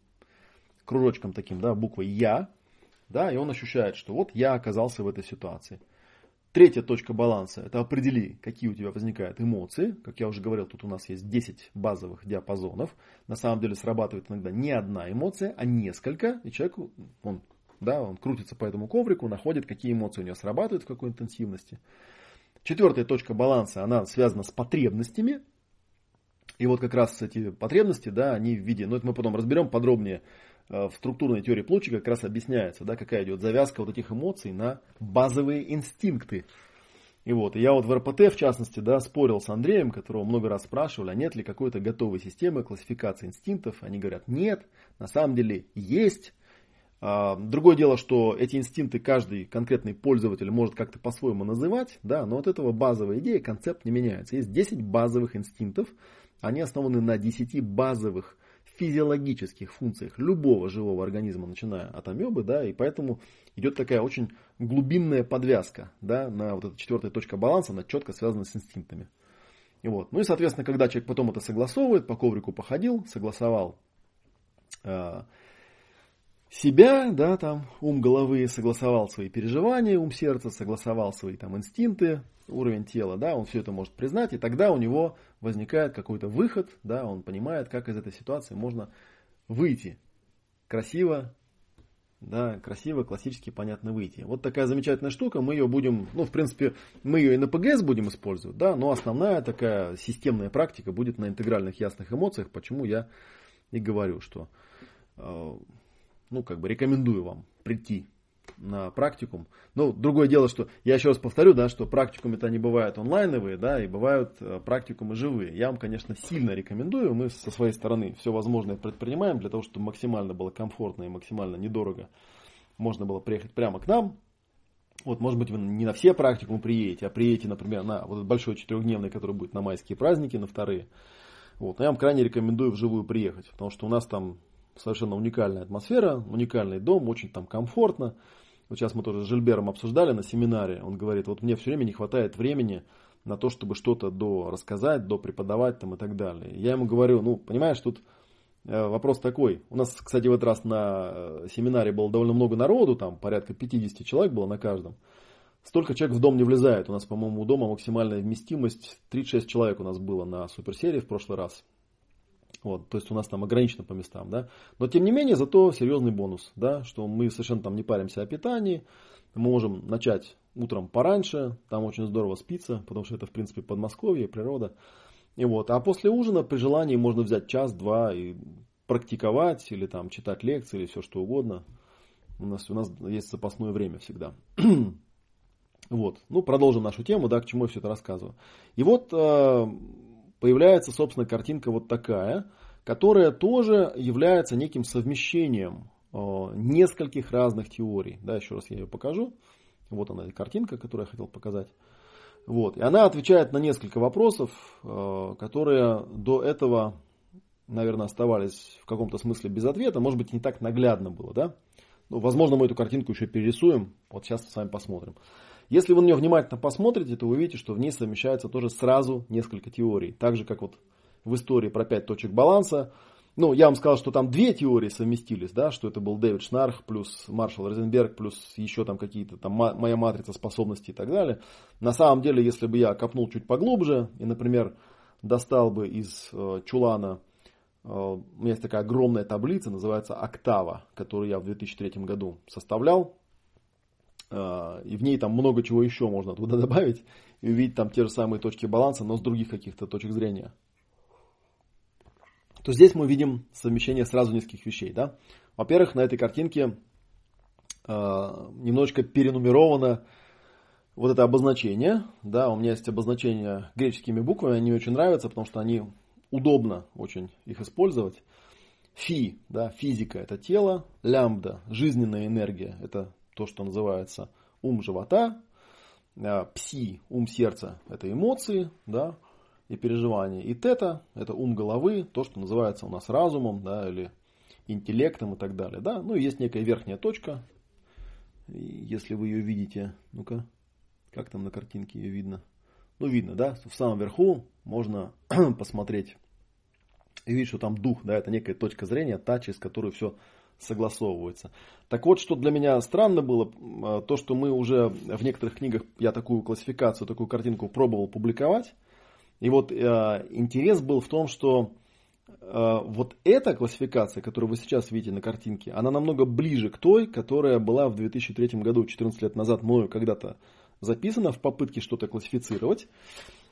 кружочком таким, да, буквой я, да, и он ощущает, что вот я оказался в этой ситуации. Третья точка баланса – это определи, какие у тебя возникают эмоции. Как я уже говорил, тут у нас есть 10 базовых диапазонов. На самом деле срабатывает иногда не одна эмоция, а несколько. И человек, он, да, он крутится по этому коврику, находит, какие эмоции у него срабатывают, в какой интенсивности. Четвертая точка баланса, она связана с потребностями. И вот как раз эти потребности, да, они в виде, ну это мы потом разберем подробнее в структурной теории Плотчика как раз объясняется, да, какая идет завязка вот этих эмоций на базовые инстинкты. И вот, я вот в РПТ, в частности, да, спорил с Андреем, которого много раз спрашивали, а нет ли какой-то готовой системы классификации инстинктов. Они говорят, нет, на самом деле есть. А, другое дело, что эти инстинкты каждый конкретный пользователь может как-то по-своему называть, да, но от этого базовая идея, концепт не меняется. Есть 10 базовых инстинктов, они основаны на 10 базовых физиологических функциях любого живого организма, начиная от амебы, да, и поэтому идет такая очень глубинная подвязка, да, на вот эта четвертая точка баланса, она четко связана с инстинктами. И вот. Ну и, соответственно, когда человек потом это согласовывает, по коврику походил, согласовал э, себя, да, там, ум головы, согласовал свои переживания, ум сердца, согласовал свои там инстинкты, уровень тела, да, он все это может признать, и тогда у него возникает какой-то выход, да, он понимает, как из этой ситуации можно выйти красиво, да, красиво, классически, понятно выйти. Вот такая замечательная штука, мы ее будем, ну, в принципе, мы ее и на ПГС будем использовать, да, но основная такая системная практика будет на интегральных ясных эмоциях, почему я и говорю, что, э, ну, как бы рекомендую вам прийти на практикум. Ну, другое дело, что я еще раз повторю, да, что практикумы это не бывают онлайновые, да, и бывают э, практикумы живые. Я вам, конечно, сильно рекомендую. Мы со своей стороны все возможное предпринимаем для того, чтобы максимально было комфортно и максимально недорого можно было приехать прямо к нам. Вот, может быть, вы не на все практикумы приедете, а приедете, например, на вот этот большой четырехдневный, который будет на майские праздники, на вторые. Вот. Но я вам крайне рекомендую вживую приехать, потому что у нас там совершенно уникальная атмосфера, уникальный дом, очень там комфортно. Вот сейчас мы тоже с Жильбером обсуждали на семинаре. Он говорит, вот мне все время не хватает времени на то, чтобы что-то до рассказать, до преподавать там и так далее. Я ему говорю, ну, понимаешь, тут э, вопрос такой. У нас, кстати, в этот раз на э, семинаре было довольно много народу, там порядка 50 человек было на каждом. Столько человек в дом не влезает. У нас, по-моему, у дома максимальная вместимость 36 человек у нас было на суперсерии в прошлый раз. Вот, то есть у нас там ограничено по местам, да. Но тем не менее, зато серьезный бонус, да, что мы совершенно там не паримся о питании. Мы можем начать утром пораньше, там очень здорово спится, потому что это, в принципе, Подмосковье, природа. И вот, а после ужина при желании можно взять час-два и практиковать, или там читать лекции, или все что угодно. У нас, у нас есть запасное время всегда. вот, ну, продолжим нашу тему, да, к чему я все это рассказываю. И вот э, появляется, собственно, картинка вот такая, которая тоже является неким совмещением э, нескольких разных теорий. Да, еще раз я ее покажу. Вот она, картинка, которую я хотел показать. Вот. И она отвечает на несколько вопросов, э, которые до этого, наверное, оставались в каком-то смысле без ответа. Может быть, не так наглядно было. Да? Ну, возможно, мы эту картинку еще перерисуем. Вот сейчас с вами посмотрим. Если вы на нее внимательно посмотрите, то вы увидите, что в ней совмещается тоже сразу несколько теорий. Так же, как вот в истории про пять точек баланса, ну, я вам сказал, что там две теории совместились, да, что это был Дэвид Шнарх плюс Маршал Розенберг плюс еще там какие-то там моя матрица способностей и так далее. На самом деле, если бы я копнул чуть поглубже и, например, достал бы из э, чулана, э, у меня есть такая огромная таблица, называется Октава, которую я в 2003 году составлял, и в ней там много чего еще можно туда добавить и увидеть там те же самые точки баланса, но с других каких-то точек зрения то здесь мы видим совмещение сразу нескольких вещей. Да? Во-первых, на этой картинке э, немножечко перенумеровано вот это обозначение. Да, у меня есть обозначение греческими буквами, они очень нравятся, потому что они удобно очень их использовать. Фи, да, физика это тело, лямбда, жизненная энергия, это то, что называется ум живота, э, пси, ум сердца, это эмоции, да, и переживания. И тета – это ум головы, то, что называется у нас разумом, да, или интеллектом и так далее. Да? Ну есть некая верхняя точка, если вы ее видите. Ну-ка, как там на картинке ее видно? Ну, видно, да, в самом верху можно посмотреть и видеть, что там дух, да, это некая точка зрения, та, через которую все согласовывается. Так вот, что для меня странно было, а, то, что мы уже в некоторых книгах, я такую классификацию, такую картинку пробовал публиковать, и вот э, интерес был в том, что э, вот эта классификация, которую вы сейчас видите на картинке, она намного ближе к той, которая была в 2003 году, 14 лет назад, мною когда-то записана в попытке что-то классифицировать,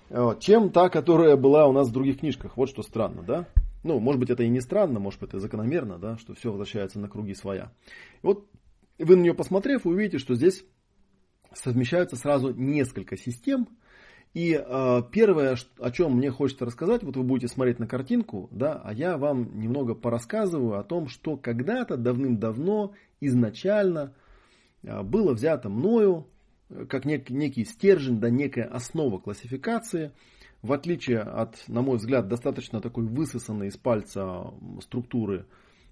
э, чем та, которая была у нас в других книжках. Вот что странно, да? Ну, может быть, это и не странно, может быть, это закономерно, да, что все возвращается на круги своя. И вот вы на нее посмотрев, увидите, что здесь совмещаются сразу несколько систем, и э, первое, о чем мне хочется рассказать, вот вы будете смотреть на картинку, да, а я вам немного порассказываю о том, что когда-то давным-давно изначально э, было взято мною э, как нек, некий стержень, да, некая основа классификации, в отличие от, на мой взгляд, достаточно такой высосанной из пальца структуры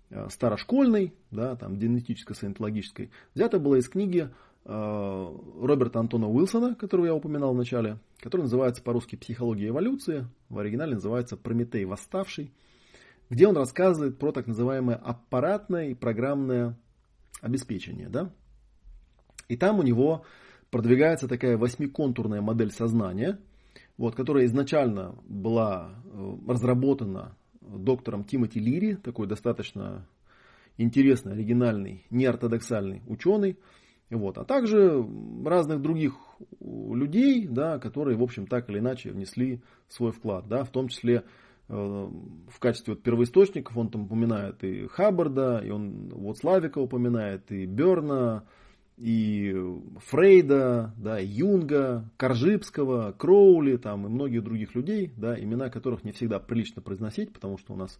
э, старошкольной, да, там, генетическо-саентологической, взято было из книги Э, Роберта Антона Уилсона, которого я упоминал в начале, который называется по-русски «Психология эволюции», в оригинале называется «Прометей восставший», где он рассказывает про так называемое аппаратное и программное обеспечение. Да? И там у него продвигается такая восьмиконтурная модель сознания, вот, которая изначально была э, разработана доктором Тимоти Лири, такой достаточно интересный, оригинальный, неортодоксальный ученый, вот. А также разных других людей, да, которые, в общем, так или иначе внесли свой вклад, да, в том числе э, в качестве вот первоисточников он там упоминает и Хаббарда, и он вот Славика упоминает, и Берна, и Фрейда, да, Юнга, Коржибского, Кроули там, и многих других людей, да, имена которых не всегда прилично произносить, потому что у нас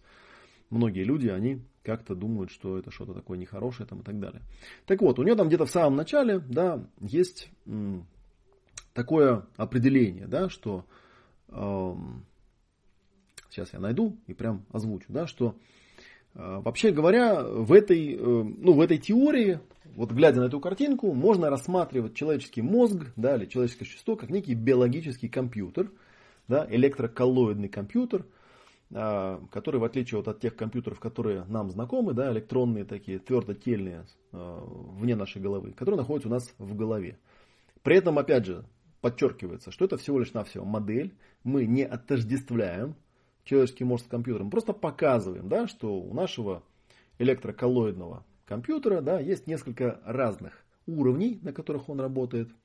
многие люди, они как-то думают, что это что-то такое нехорошее там, и так далее. Так вот, у нее там где-то в самом начале да, есть м, такое определение, да, что э, сейчас я найду и прям озвучу, да, что э, вообще говоря, в этой, э, ну, в этой теории, вот глядя на эту картинку, можно рассматривать человеческий мозг да, или человеческое существо как некий биологический компьютер, да, электроколлоидный компьютер, а, которые, в отличие вот от тех компьютеров, которые нам знакомы, да, электронные такие, твердотельные, а, вне нашей головы, которые находятся у нас в голове. При этом, опять же, подчеркивается, что это всего лишь навсего модель, мы не отождествляем человеческий мозг с компьютером, просто показываем, да, что у нашего электроколлоидного компьютера да, есть несколько разных уровней, на которых он работает –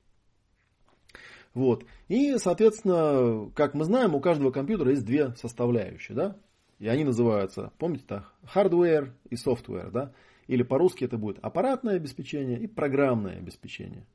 вот. И, соответственно, как мы знаем, у каждого компьютера есть две составляющие. Да? И они называются, помните, так, hardware и software. Да? Или по-русски это будет аппаратное обеспечение и программное обеспечение.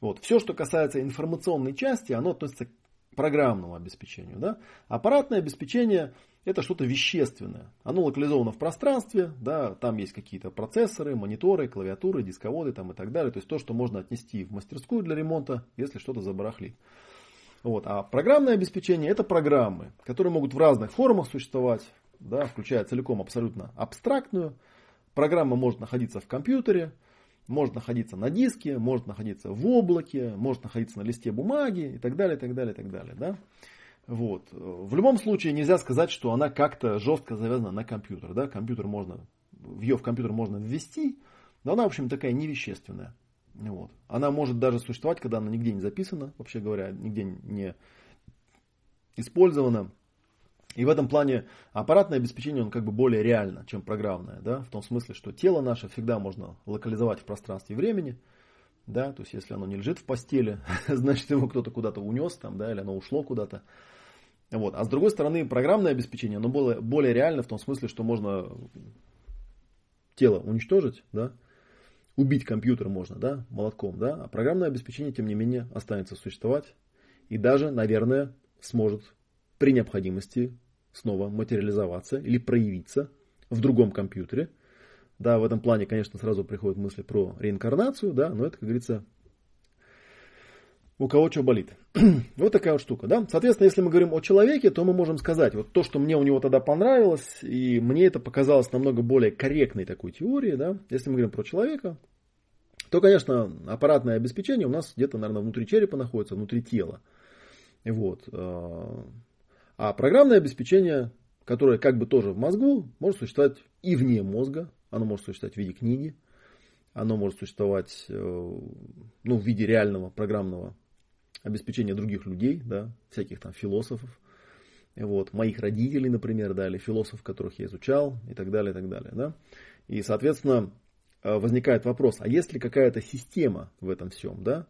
Вот. Все, что касается информационной части, оно относится программному обеспечению. Да? Аппаратное обеспечение это что-то вещественное. Оно локализовано в пространстве, да, там есть какие-то процессоры, мониторы, клавиатуры, дисководы там и так далее. То есть то, что можно отнести в мастерскую для ремонта, если что-то забарахлит. Вот. А программное обеспечение это программы, которые могут в разных формах существовать, да, включая целиком абсолютно абстрактную. Программа может находиться в компьютере, может находиться на диске, может находиться в облаке, может находиться на листе бумаги и так далее, и так далее, и так далее. Да? Вот. В любом случае нельзя сказать, что она как-то жестко завязана на компьютер. Да? Компьютер можно, ее в компьютер можно ввести, но она, в общем, такая невещественная. Вот. Она может даже существовать, когда она нигде не записана, вообще говоря, нигде не использована. И в этом плане аппаратное обеспечение, он как бы более реально, чем программное, да, в том смысле, что тело наше всегда можно локализовать в пространстве и времени, да, то есть если оно не лежит в постели, значит его кто-то куда-то унес там, да, или оно ушло куда-то. Вот. А с другой стороны, программное обеспечение, оно более, более реально в том смысле, что можно тело уничтожить, да, убить компьютер можно, да, молотком, да, а программное обеспечение, тем не менее, останется существовать и даже, наверное, сможет при необходимости снова материализоваться или проявиться в другом компьютере. Да, в этом плане, конечно, сразу приходят мысли про реинкарнацию, да, но это, как говорится, у кого что болит. вот такая вот штука, да. Соответственно, если мы говорим о человеке, то мы можем сказать, вот то, что мне у него тогда понравилось, и мне это показалось намного более корректной такой теорией, да. Если мы говорим про человека, то, конечно, аппаратное обеспечение у нас где-то, наверное, внутри черепа находится, внутри тела. Вот. А, программное обеспечение, которое как бы тоже в мозгу, может существовать и вне мозга. Оно может существовать в виде книги, оно может существовать э, ну, в виде реального программного обеспечения других людей, да, всяких там философов, вот, моих родителей, например, да, или философов, которых я изучал, и так далее, и так далее, да. И, соответственно, э, возникает вопрос, а есть ли какая-то система в этом всем, да?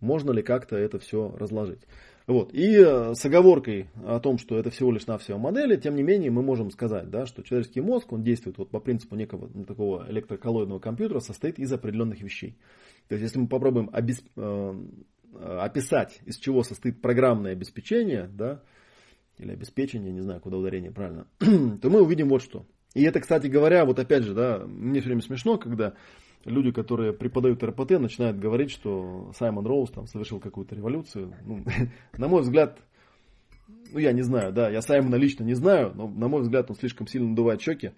Можно ли как-то это все разложить? Вот. И э, с оговоркой о том, что это всего лишь навсего модели, тем не менее мы можем сказать, да, что человеческий мозг, он действует вот по принципу некого ну, такого электроколлоидного компьютера, состоит из определенных вещей. То есть если мы попробуем обесп... Э, описать, из чего состоит программное обеспечение, да, или обеспечение, не знаю, куда ударение правильно, то мы увидим вот что. И это, кстати говоря, вот опять же, да, мне все время смешно, когда люди, которые преподают РПТ, начинают говорить, что Саймон Роуз там совершил какую-то революцию. Ну, на мой взгляд, ну я не знаю, да, я Саймона лично не знаю, но на мой взгляд он слишком сильно надувает щеки.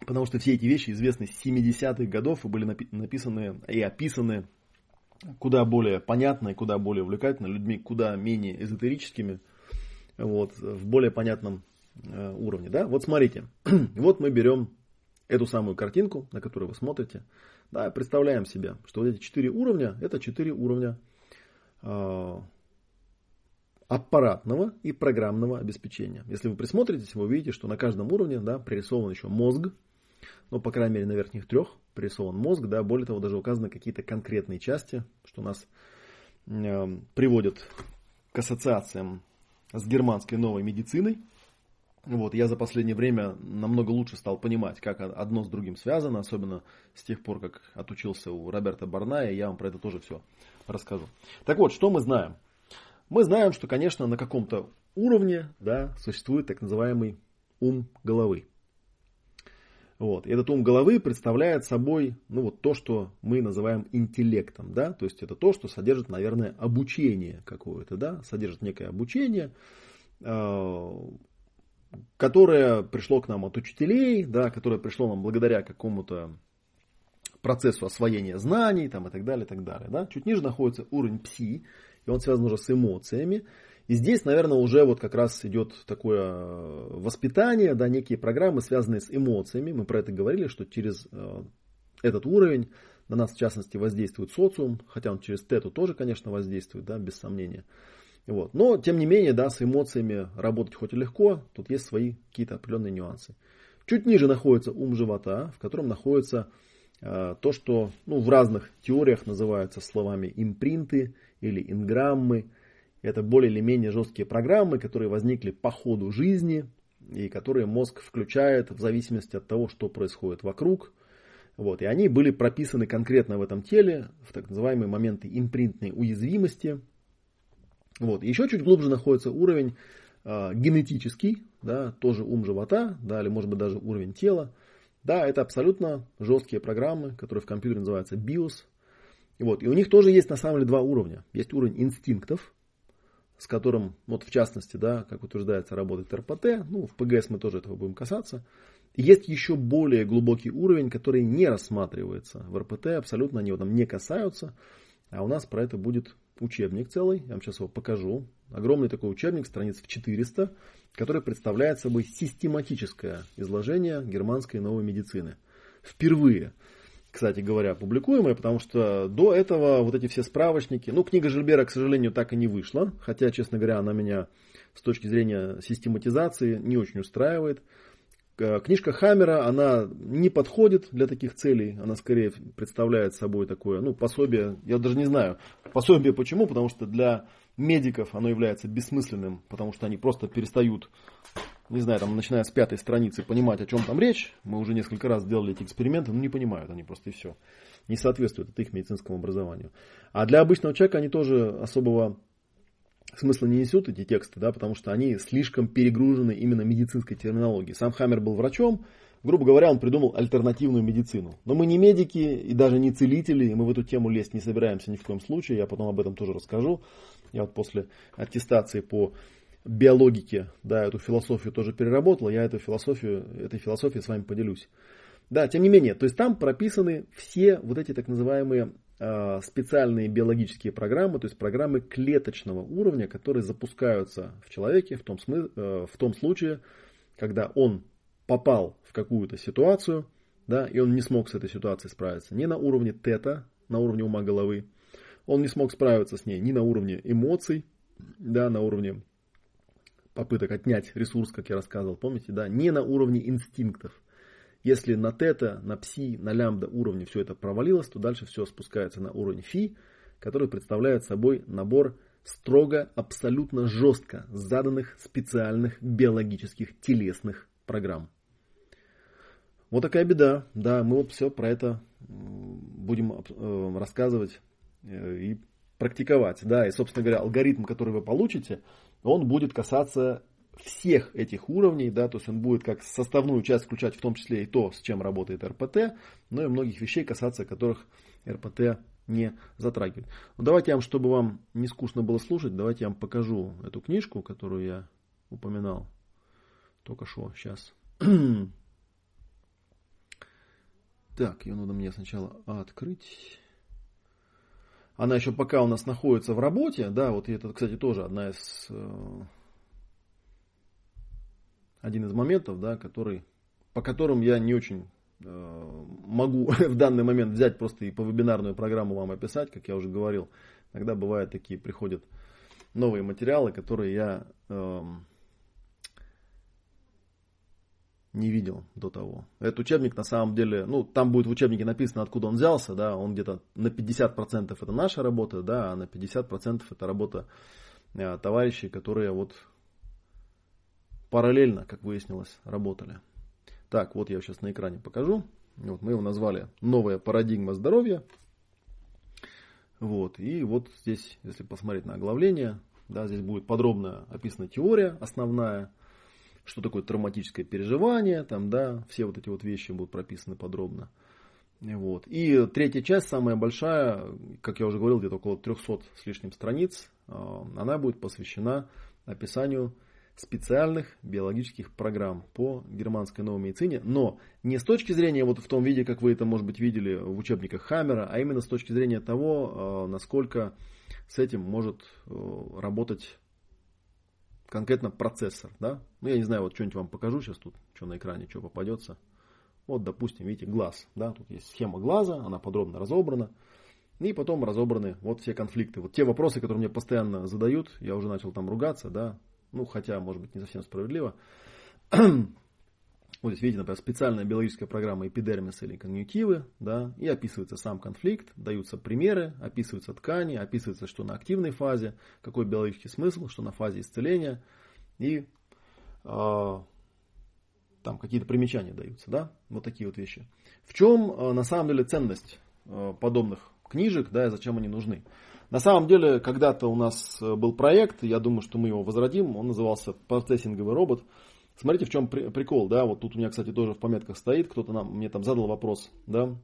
Потому что все эти вещи известны с 70-х годов и были написаны и описаны куда более понятно и куда более увлекательно, людьми куда менее эзотерическими, вот, в более понятном э, уровне. Да? Вот смотрите, вот мы берем эту самую картинку, на которую вы смотрите, да, представляем себе, что вот эти четыре уровня, это четыре уровня э, аппаратного и программного обеспечения. Если вы присмотритесь, вы увидите, что на каждом уровне да, пририсован еще мозг, ну, по крайней мере, на верхних трех пририсован мозг, да, более того, даже указаны какие-то конкретные части, что нас э, приводит к ассоциациям с германской новой медициной, вот, я за последнее время намного лучше стал понимать, как одно с другим связано, особенно с тех пор, как отучился у Роберта Барная, я вам про это тоже все расскажу. Так вот, что мы знаем? Мы знаем, что, конечно, на каком-то уровне да, существует так называемый ум головы. Вот. И этот ум головы представляет собой ну, вот то, что мы называем интеллектом. Да? То есть это то, что содержит, наверное, обучение какое-то. Да? Содержит некое обучение, а, которое пришло к нам от учителей, да, которое пришло нам благодаря какому-то процессу освоения знаний там, и так далее, и так далее. Да. Чуть ниже находится уровень пси, и он связан уже с эмоциями. И здесь, наверное, уже вот как раз идет такое э, воспитание, да, некие программы, связанные с эмоциями. Мы про это говорили, что через э, этот уровень на нас, в частности, воздействует социум, хотя он через тету тоже, конечно, воздействует, да, без сомнения. Вот. Но, тем не менее, да, с эмоциями работать хоть и легко, тут есть свои какие-то определенные нюансы. Чуть ниже находится ум живота, в котором находится э, то, что ну, в разных теориях называются словами импринты или инграммы. Это более или менее жесткие программы, которые возникли по ходу жизни и которые мозг включает в зависимости от того, что происходит вокруг. Вот. И они были прописаны конкретно в этом теле, в так называемые моменты импринтной уязвимости – вот. Еще чуть глубже находится уровень э, генетический, да, тоже ум живота, да, или может быть даже уровень тела. Да, это абсолютно жесткие программы, которые в компьютере называются BIOS. Вот. И у них тоже есть на самом деле два уровня. Есть уровень инстинктов, с которым, вот в частности, да, как утверждается, работает РПТ, ну, в ПГС мы тоже этого будем касаться. И есть еще более глубокий уровень, который не рассматривается в РПТ, абсолютно они его там не касаются, а у нас про это будет учебник целый, я вам сейчас его покажу. Огромный такой учебник, страниц в 400, который представляет собой систематическое изложение германской новой медицины. Впервые, кстати говоря, публикуемое, потому что до этого вот эти все справочники, ну, книга Жильбера, к сожалению, так и не вышла, хотя, честно говоря, она меня с точки зрения систематизации не очень устраивает. Э, книжка Хаммера, она не подходит для таких целей, она скорее представляет собой такое, ну, пособие, я даже не знаю, пособие почему, потому что для медиков оно является бессмысленным, потому что они просто перестают, не знаю, там, начиная с пятой страницы, понимать, о чем там речь. Мы уже несколько раз делали эти эксперименты, но не понимают они просто и все. Не соответствует это их медицинскому образованию. А для обычного человека они тоже особого смысла не несут эти тексты, да, потому что они слишком перегружены именно медицинской терминологией. Сам Хаммер был врачом, грубо говоря, он придумал альтернативную медицину. Но мы не медики и даже не целители, и мы в эту тему лезть не собираемся ни в коем случае, я потом об этом тоже расскажу. Я вот после аттестации по биологике, да, эту философию тоже переработал, я эту философию, этой философией с вами поделюсь. Да, тем не менее, то есть там прописаны все вот эти так называемые специальные биологические программы, то есть программы клеточного уровня, которые запускаются в человеке в том, смы- э, в том случае, когда он попал в какую-то ситуацию, да, и он не смог с этой ситуацией справиться ни на уровне тета, на уровне ума головы, он не смог справиться с ней ни на уровне эмоций, да, на уровне попыток отнять ресурс, как я рассказывал, помните, да, не на уровне инстинктов. Если на тета, на пси, на лямбда уровне все это провалилось, то дальше все спускается на уровень фи, который представляет собой набор строго, абсолютно жестко заданных специальных биологических телесных программ. Вот такая беда. Да, мы вот все про это будем э, рассказывать э, и практиковать. Да, и, собственно говоря, алгоритм, который вы получите, он будет касаться всех этих уровней, да, то есть он будет как составную часть включать в том числе и то, с чем работает РПТ, но и многих вещей касаться которых РПТ не затрагивает. Ну, давайте я вам, чтобы вам не скучно было слушать, давайте я вам покажу эту книжку, которую я упоминал только что, сейчас. так, ее надо мне сначала открыть. Она еще пока у нас находится в работе, да, вот это, кстати, тоже одна из э, один из моментов, да, который, по которым я не очень э, могу в данный момент взять просто и по вебинарную программу вам описать, как я уже говорил. Иногда бывают такие, приходят новые материалы, которые я э, не видел до того. Этот учебник на самом деле, ну, там будет в учебнике написано, откуда он взялся, да, он где-то на 50% это наша работа, да, а на 50% это работа э, товарищей, которые вот параллельно, как выяснилось, работали. Так, вот я сейчас на экране покажу. Вот, мы его назвали «Новая парадигма здоровья». Вот, и вот здесь, если посмотреть на оглавление, да, здесь будет подробно описана теория основная, что такое травматическое переживание, там, да, все вот эти вот вещи будут прописаны подробно. Вот. И третья часть, самая большая, как я уже говорил, где-то около 300 с лишним страниц, а, она будет посвящена описанию специальных биологических программ по германской новой медицине, но не с точки зрения вот в том виде, как вы это, может быть, видели в учебниках Хаммера, а именно с точки зрения того, э, насколько с этим может э, работать конкретно процессор. Да? Ну, я не знаю, вот что-нибудь вам покажу сейчас тут, что на экране, что попадется. Вот, допустим, видите, глаз. Да? Тут есть схема глаза, она подробно разобрана. И потом разобраны вот все конфликты. Вот те вопросы, которые мне постоянно задают, я уже начал там ругаться, да, ну, хотя, может быть, не совсем справедливо. Вот здесь видите, например, специальная биологическая программа эпидермиса или конъюнктивы, да, и описывается сам конфликт, даются примеры, описываются ткани, описывается, что на активной фазе, какой биологический смысл, что на фазе исцеления, и э, там какие-то примечания даются, да, вот такие вот вещи. В чем э, на самом деле ценность э, подобных книжек, да, и зачем они нужны? На самом деле, когда-то у нас э, был проект, я думаю, что мы его возродим, он назывался «Процессинговый робот». Смотрите, в чем прикол, да, вот тут у меня, кстати, тоже в пометках стоит, кто-то нам, мне там задал вопрос, да,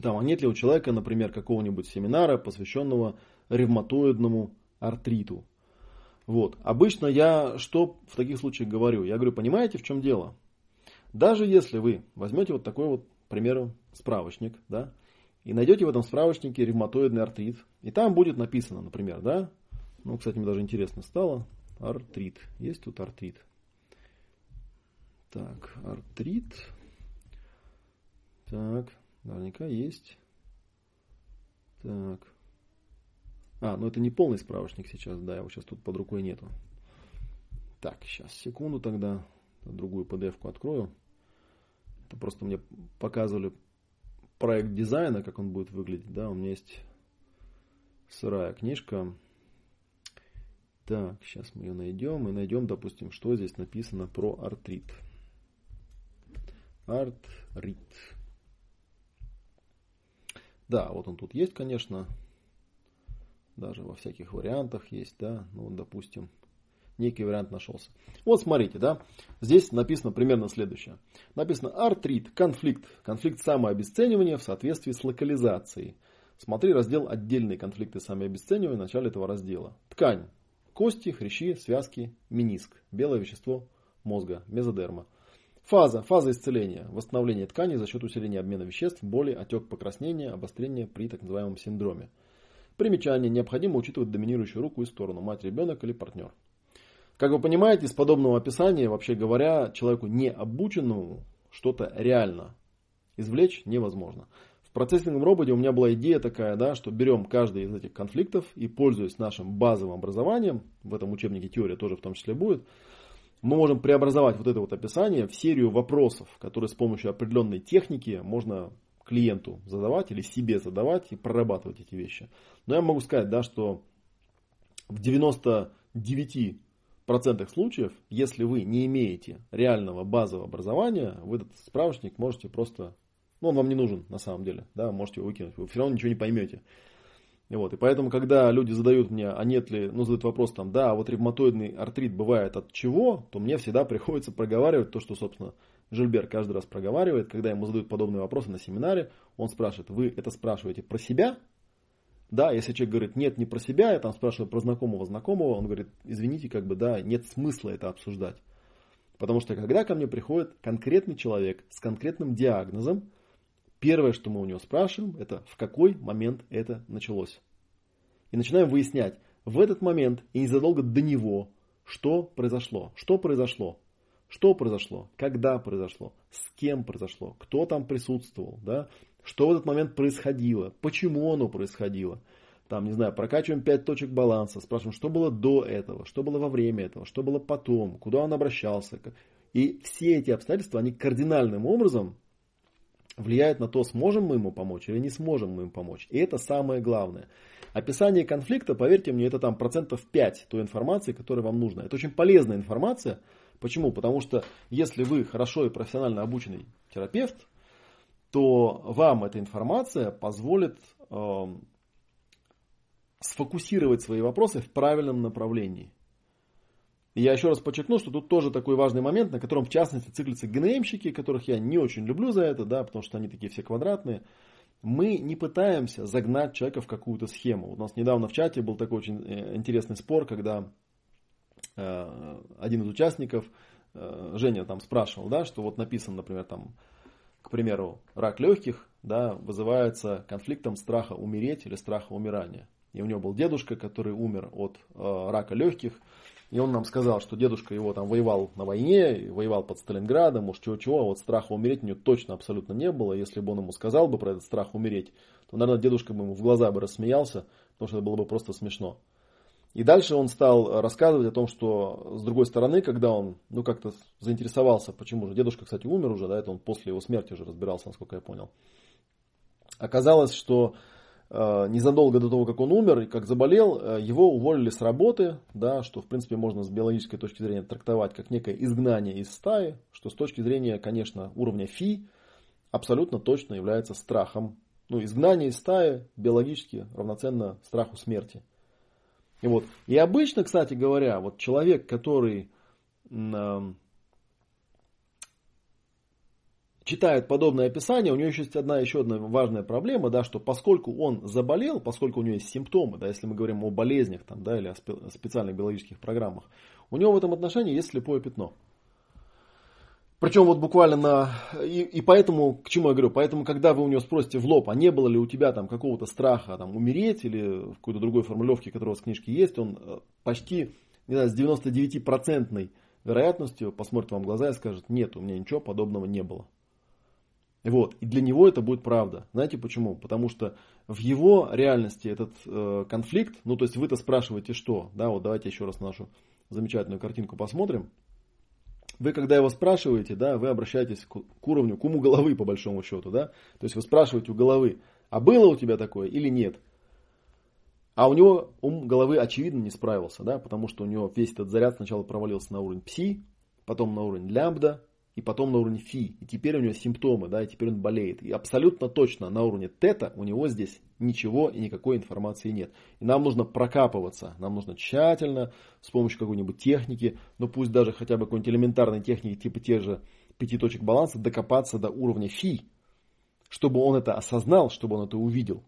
там, а нет ли у человека, например, какого-нибудь семинара, посвященного ревматоидному артриту? Вот. Обычно я что в таких случаях говорю? Я говорю, понимаете, в чем дело? Даже если вы возьмете вот такой вот, к примеру, справочник, да, и найдете в этом справочнике ревматоидный артрит. И там будет написано, например, да, ну, кстати, мне даже интересно стало, артрит. Есть тут артрит? Так, артрит. Так, наверняка есть. Так. А, ну это не полный справочник сейчас, да, его сейчас тут под рукой нету. Так, сейчас, секунду тогда, другую PDF-ку открою. Это просто мне показывали проект дизайна, как он будет выглядеть, да, у меня есть сырая книжка. Так, сейчас мы ее найдем и найдем, допустим, что здесь написано про артрит. Артрит. Да, вот он тут есть, конечно. Даже во всяких вариантах есть, да. Ну, допустим, некий вариант нашелся. Вот смотрите, да, здесь написано примерно следующее. Написано артрит, конфликт, конфликт самообесценивания в соответствии с локализацией. Смотри раздел «Отдельные конфликты самообесценивания» в начале этого раздела. Ткань. Кости, хрящи, связки, мениск. Белое вещество мозга, мезодерма. Фаза. Фаза исцеления. Восстановление ткани за счет усиления обмена веществ, боли, отек покраснения, обострения при так называемом синдроме. Примечание. Необходимо учитывать доминирующую руку и сторону. Мать, ребенок или партнер. Как вы понимаете, из подобного описания, вообще говоря, человеку не обученному что-то реально извлечь невозможно. В процессинговом роботе у меня была идея такая, да, что берем каждый из этих конфликтов и, пользуясь нашим базовым образованием, в этом учебнике теория тоже в том числе будет, мы можем преобразовать вот это вот описание в серию вопросов, которые с помощью определенной техники можно клиенту задавать или себе задавать и прорабатывать эти вещи. Но я могу сказать, да, что в 99 процентах случаев, если вы не имеете реального базового образования, вы этот справочник можете просто, ну он вам не нужен на самом деле, да, можете его выкинуть, вы все равно ничего не поймете. И, вот, и поэтому, когда люди задают мне, а нет ли, ну, задают вопрос там, да, а вот ревматоидный артрит бывает от чего, то мне всегда приходится проговаривать то, что, собственно, Жильбер каждый раз проговаривает, когда ему задают подобные вопросы на семинаре, он спрашивает, вы это спрашиваете про себя да, если человек говорит, нет, не про себя, я там спрашиваю про знакомого знакомого, он говорит, извините, как бы, да, нет смысла это обсуждать. Потому что когда ко мне приходит конкретный человек с конкретным диагнозом, первое, что мы у него спрашиваем, это в какой момент это началось. И начинаем выяснять в этот момент и незадолго до него, что произошло, что произошло, что произошло, когда произошло, с кем произошло, кто там присутствовал, да, что в этот момент происходило, почему оно происходило. Там, не знаю, прокачиваем 5 точек баланса, спрашиваем, что было до этого, что было во время этого, что было потом, куда он обращался. И все эти обстоятельства, они кардинальным образом влияют на то, сможем мы ему помочь или не сможем мы ему помочь. И это самое главное. Описание конфликта, поверьте мне, это там процентов 5 той информации, которая вам нужна. Это очень полезная информация. Почему? Потому что если вы хорошо и профессионально обученный терапевт, то вам эта информация позволит э, сфокусировать свои вопросы в правильном направлении. Я еще раз подчеркну, что тут тоже такой важный момент, на котором в частности циклятся ГНМщики, которых я не очень люблю за это, да, потому что они такие все квадратные. Мы не пытаемся загнать человека в какую-то схему. У нас недавно в чате был такой очень э, интересный спор, когда э, один из участников, э, Женя там спрашивал, да, что вот написано, например, там к примеру, рак легких да, вызывается конфликтом страха умереть или страха умирания. И у него был дедушка, который умер от э, рака легких. И он нам сказал, что дедушка его там воевал на войне, воевал под Сталинградом, уж чего-чего, а вот страха умереть у него точно абсолютно не было. Если бы он ему сказал бы про этот страх умереть, то, наверное, дедушка бы ему в глаза бы рассмеялся, потому что это было бы просто смешно. И дальше он стал рассказывать о том, что с другой стороны, когда он ну как-то заинтересовался, почему же дедушка, кстати, умер уже, да, это он после его смерти уже разбирался, насколько я понял. Оказалось, что э, незадолго до того, как он умер и как заболел, э, его уволили с работы, да, что в принципе можно с биологической точки зрения трактовать как некое изгнание из стаи, что с точки зрения, конечно, уровня фи абсолютно точно является страхом. Ну, изгнание из стаи биологически равноценно страху смерти. И, вот. и обычно, кстати говоря, вот человек, который читает подобное описание, у него еще есть одна еще одна важная проблема, да, что поскольку он заболел, поскольку у него есть симптомы, да, если мы говорим о болезнях там, да, или о специальных биологических программах, у него в этом отношении есть слепое пятно. Причем вот буквально на... И, и поэтому, к чему я говорю, поэтому, когда вы у него спросите в лоб, а не было ли у тебя там какого-то страха там, умереть или в какой-то другой формулировке, которая у вас в книжке есть, он э, почти не знаю, с 99% вероятностью посмотрит вам в глаза и скажет, нет, у меня ничего подобного не было. Вот. И для него это будет правда. Знаете почему? Потому что в его реальности этот э, конфликт, ну то есть вы-то спрашиваете что, да, вот давайте еще раз нашу замечательную картинку посмотрим. Вы, когда его спрашиваете, да, вы обращаетесь к, к уровню, к уму головы, по большому счету, да. То есть вы спрашиваете у головы, а было у тебя такое или нет? А у него ум головы, очевидно, не справился, да, потому что у него весь этот заряд сначала провалился на уровень пси, потом на уровень лямбда, и потом на уровне фи. И теперь у него симптомы, да, и теперь он болеет. И абсолютно точно на уровне тета у него здесь ничего и никакой информации нет. И нам нужно прокапываться, нам нужно тщательно, с помощью какой-нибудь техники, ну пусть даже хотя бы какой-нибудь элементарной техники, типа тех же пяти точек баланса, докопаться до уровня фи, чтобы он это осознал, чтобы он это увидел.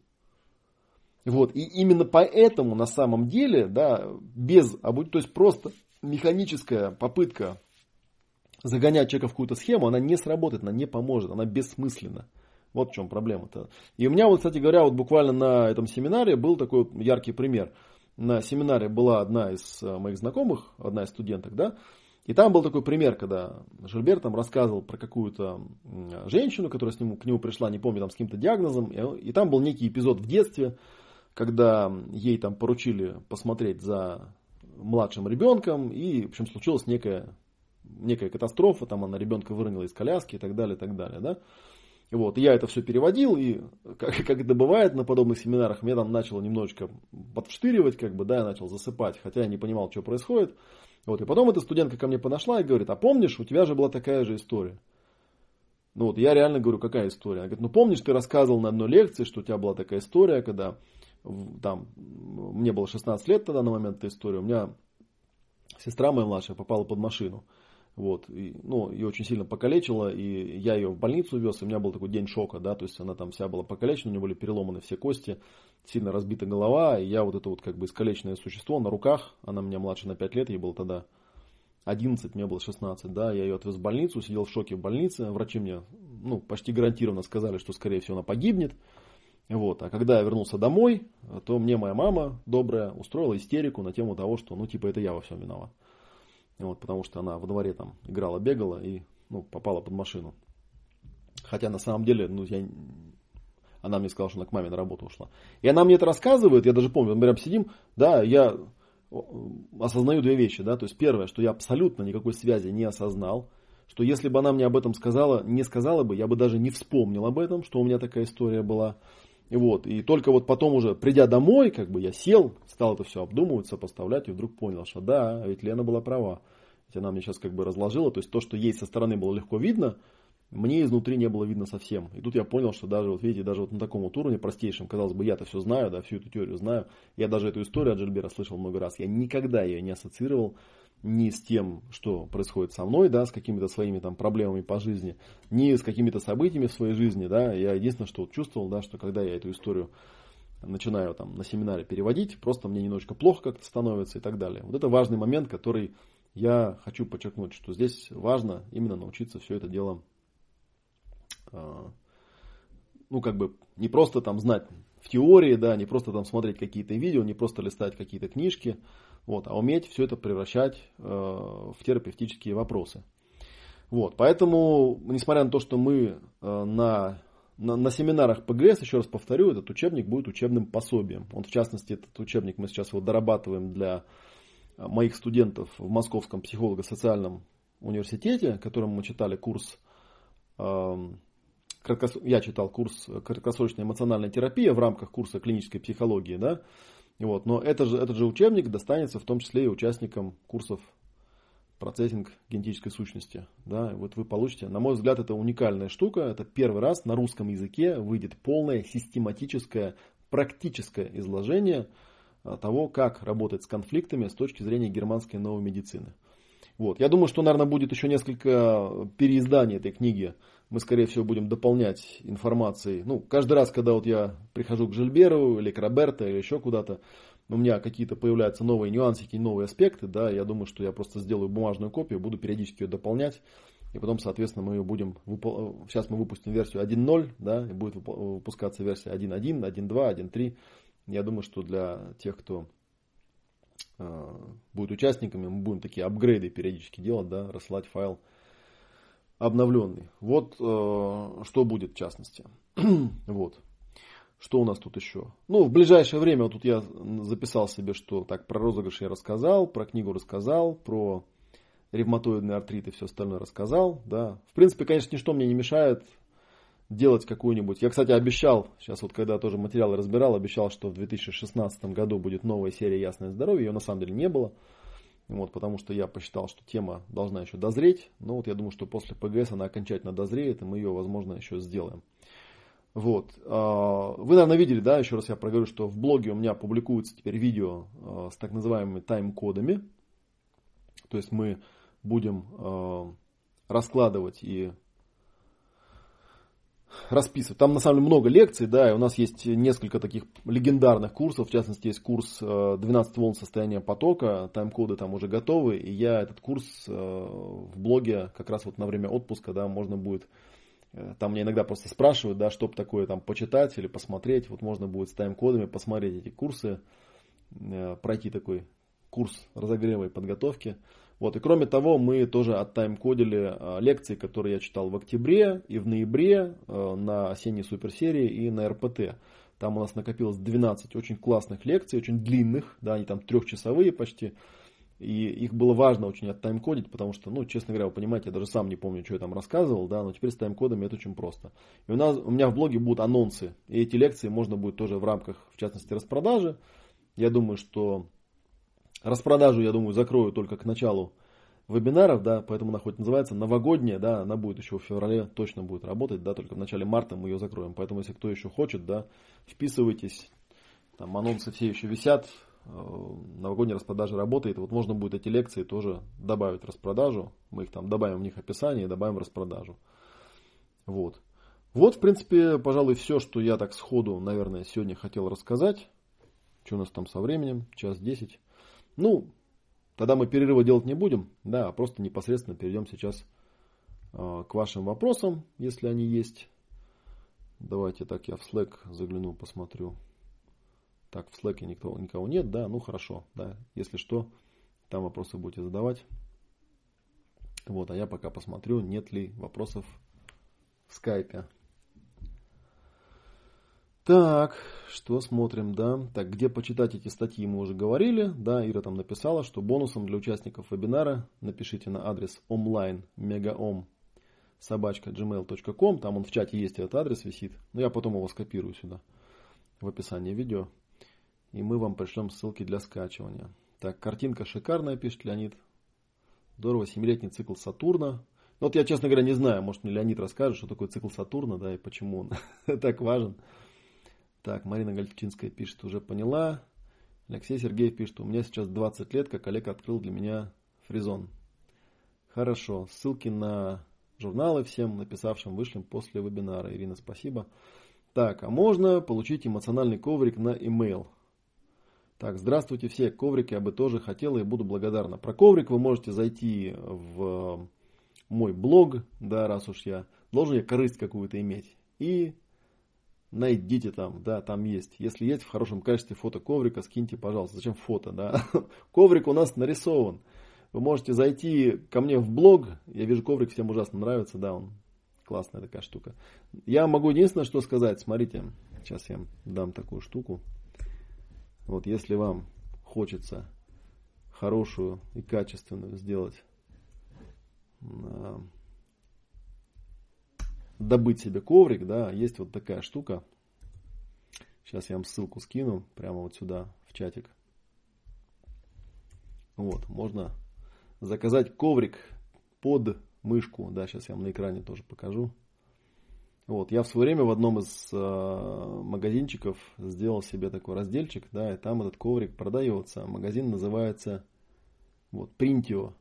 Вот. И именно поэтому на самом деле, да, без, то есть просто механическая попытка загонять человека в какую-то схему, она не сработает, она не поможет, она бессмысленна. Вот в чем проблема-то. И у меня вот, кстати говоря, вот буквально на этом семинаре был такой яркий пример. На семинаре была одна из э, моих знакомых, одна из студенток, да, и там был такой пример, когда Жильбер там рассказывал про какую-то женщину, которая с ним, к нему пришла, не помню, там с каким-то диагнозом, и, и там был некий эпизод в детстве, когда ей там поручили посмотреть за младшим ребенком, и, в общем, случилась некая некая катастрофа, там она ребенка выронила из коляски и так далее, и так далее, да. Вот, я это все переводил, и как, как это бывает на подобных семинарах, мне там начало немножечко подвштыривать, как бы, да, я начал засыпать, хотя я не понимал, что происходит. Вот, и потом эта студентка ко мне подошла и говорит, а помнишь, у тебя же была такая же история. Ну вот, я реально говорю, какая история? Она говорит, ну помнишь, ты рассказывал на одной лекции, что у тебя была такая история, когда там, мне было 16 лет тогда на момент этой истории, у меня сестра моя младшая попала под машину. Вот, и, ну, ее очень сильно покалечило, и я ее в больницу вез, и у меня был такой день шока, да, то есть она там вся была покалечена, у нее были переломаны все кости, сильно разбита голова, и я вот это вот как бы искалеченное существо на руках, она меня младше на 5 лет, ей было тогда 11, мне было 16, да, я ее отвез в больницу, сидел в шоке в больнице, врачи мне, ну, почти гарантированно сказали, что, скорее всего, она погибнет, вот, а когда я вернулся домой, то мне моя мама добрая устроила истерику на тему того, что, ну, типа, это я во всем виноват. Вот, потому что она во дворе там играла, бегала и ну, попала под машину. Хотя на самом деле, ну, я, она мне сказала, что она к маме на работу ушла. И она мне это рассказывает, я даже помню, мы прям сидим, да, я осознаю две вещи, да, то есть первое, что я абсолютно никакой связи не осознал, что если бы она мне об этом сказала, не сказала бы, я бы даже не вспомнил об этом, что у меня такая история была. И вот, и только вот потом уже, придя домой, как бы я сел, стал это все обдумывать, сопоставлять, и вдруг понял, что да, ведь Лена была права. Ведь она мне сейчас как бы разложила, то есть то, что ей со стороны было легко видно, мне изнутри не было видно совсем. И тут я понял, что даже, вот видите, даже вот на таком вот уровне простейшем, казалось бы, я-то все знаю, да, всю эту теорию знаю. Я даже эту историю от Джильбера слышал много раз. Я никогда ее не ассоциировал ни с тем, что происходит со мной, да, с какими-то своими там проблемами по жизни, ни с какими-то событиями в своей жизни, да. Я единственное, что вот чувствовал, да, что когда я эту историю начинаю там на семинаре переводить, просто мне немножечко плохо как-то становится и так далее. Вот это важный момент, который я хочу подчеркнуть, что здесь важно именно научиться все это дело, а, ну, как бы не просто там знать в теории, да, не просто там смотреть какие-то видео, не просто листать какие-то книжки, вот, а уметь все это превращать э, в терапевтические вопросы. Вот, поэтому, несмотря на то, что мы э, на, на, на семинарах ПГС, еще раз повторю, этот учебник будет учебным пособием. Он, в частности, этот учебник мы сейчас его дорабатываем для моих студентов в Московском психолого-социальном университете, которым мы читали курс, э, я читал курс краткосрочная эмоциональная терапия в рамках курса клинической психологии, да, вот. Но это же, этот же учебник достанется в том числе и участникам курсов процессинг генетической сущности. Да, вот вы получите, на мой взгляд, это уникальная штука. Это первый раз на русском языке выйдет полное систематическое, практическое изложение а, того, как работать с конфликтами с точки зрения германской новой медицины. Вот. Я думаю, что, наверное, будет еще несколько переизданий этой книги мы, скорее всего, будем дополнять информацией. Ну, каждый раз, когда вот я прихожу к Жильберу или к Роберто или еще куда-то, у меня какие-то появляются новые нюансики, новые аспекты, да, я думаю, что я просто сделаю бумажную копию, буду периодически ее дополнять, И потом, соответственно, мы ее будем, сейчас мы выпустим версию 1.0, да, и будет выпускаться версия 1.1, 1.2, 1.3. Я думаю, что для тех, кто э, будет участниками, мы будем такие апгрейды периодически делать, да, рассылать файл обновленный. Вот э, что будет в частности. вот. Что у нас тут еще? Ну, в ближайшее время, вот тут я записал себе, что так, про розыгрыш я рассказал, про книгу рассказал, про ревматоидный артрит и все остальное рассказал, да. В принципе, конечно, ничто мне не мешает делать какую-нибудь. Я, кстати, обещал, сейчас вот когда тоже материалы разбирал, обещал, что в 2016 году будет новая серия «Ясное здоровье». Ее на самом деле не было. Вот, потому что я посчитал, что тема должна еще дозреть. Но вот я думаю, что после ПГС она окончательно дозреет, и мы ее, возможно, еще сделаем. Вот. А, вы, наверное, видели, да, еще раз я проговорю, что в блоге у меня публикуются теперь видео а, с так называемыми тайм-кодами. То есть мы будем а, раскладывать и расписывать. Там на самом деле много лекций, да, и у нас есть несколько таких легендарных курсов. В частности, есть курс 12 волн состояния потока, тайм-коды там уже готовы. И я этот курс в блоге как раз вот на время отпуска, да, можно будет Э, там мне иногда просто спрашивают, да, что такое там почитать или посмотреть. Вот можно будет с тайм-кодами посмотреть эти курсы, э, пройти такой курс разогрева и подготовки. Вот, и кроме того, мы тоже оттайм-кодили э, лекции, которые я читал в октябре и в ноябре на осенней суперсерии и на РПТ. Там у нас накопилось 12 очень классных лекций, очень длинных, да, они там трехчасовые почти. И их было важно очень оттаймкодить, потому что, ну, честно говоря, вы понимаете, я даже сам не помню, что я там рассказывал, да, но теперь с таймкодами это очень просто. И у, нас, у меня в блоге будут анонсы, и эти лекции можно будет тоже в рамках, в частности, распродажи. Я думаю, что распродажу, я думаю, закрою только к началу вебинаров, да, поэтому она хоть называется новогодняя, да, она будет еще в феврале точно будет работать, да, только в начале марта мы ее закроем. Поэтому, если кто еще хочет, да, вписывайтесь, там анонсы все еще висят, Э, новогодняя распродажа работает. Вот можно будет эти лекции тоже добавить распродажу. Мы их там добавим в них описание и добавим распродажу. Вот. Вот, в принципе, пожалуй, все, что я так сходу, наверное, сегодня хотел рассказать. Что у нас там со временем? Час десять. Ну, тогда мы перерыва делать не будем. Да, просто непосредственно перейдем сейчас э, к вашим вопросам, если они есть. Давайте так я в Slack загляну, посмотрю. Так, в Slack никого, никого нет, да, ну хорошо, да, если что, там вопросы будете задавать. Вот, а я пока посмотрю, нет ли вопросов в скайпе. Так, что смотрим, да? Так, где почитать эти статьи мы уже говорили. Да, Ира там написала, что бонусом для участников вебинара напишите на адрес online megaom собачка gmail.com. Там он в чате есть, этот адрес висит. Но я потом его скопирую сюда в описании видео. И мы вам пришлем ссылки для скачивания. Так, картинка шикарная, пишет Леонид. Здорово, семилетний цикл Сатурна. Ну, вот я, честно говоря, не знаю, может мне Леонид расскажет, что такое цикл Сатурна, да, и почему он так важен. Так, Марина Гальчинская пишет, уже поняла. Алексей Сергеев пишет, у меня сейчас 20 лет, как Олег открыл для меня фризон. Хорошо, ссылки на журналы всем написавшим вышлем после вебинара. Ирина, спасибо. Так, а можно получить эмоциональный коврик на email? Так, здравствуйте все, коврик я бы тоже хотела и буду благодарна. Про коврик вы можете зайти в мой блог, да, раз уж я должен я корысть какую-то иметь. И найдите там, да, там есть. Если есть в хорошем качестве фото коврика, скиньте, пожалуйста. Зачем фото, да? Коврик у нас нарисован. Вы можете зайти ко мне в блог. Я вижу, коврик всем ужасно нравится, да, он классная такая штука. Я могу единственное, что сказать. Смотрите, сейчас я дам такую штуку. Вот если вам хочется хорошую и качественную сделать, добыть себе коврик, да, есть вот такая штука. Сейчас я вам ссылку скину прямо вот сюда в чатик. Вот, можно заказать коврик под мышку. Да, сейчас я вам на экране тоже покажу. Вот, я в свое время в одном из э, магазинчиков сделал себе такой разделчик, да, и там этот коврик продается. Магазин называется вот Printio.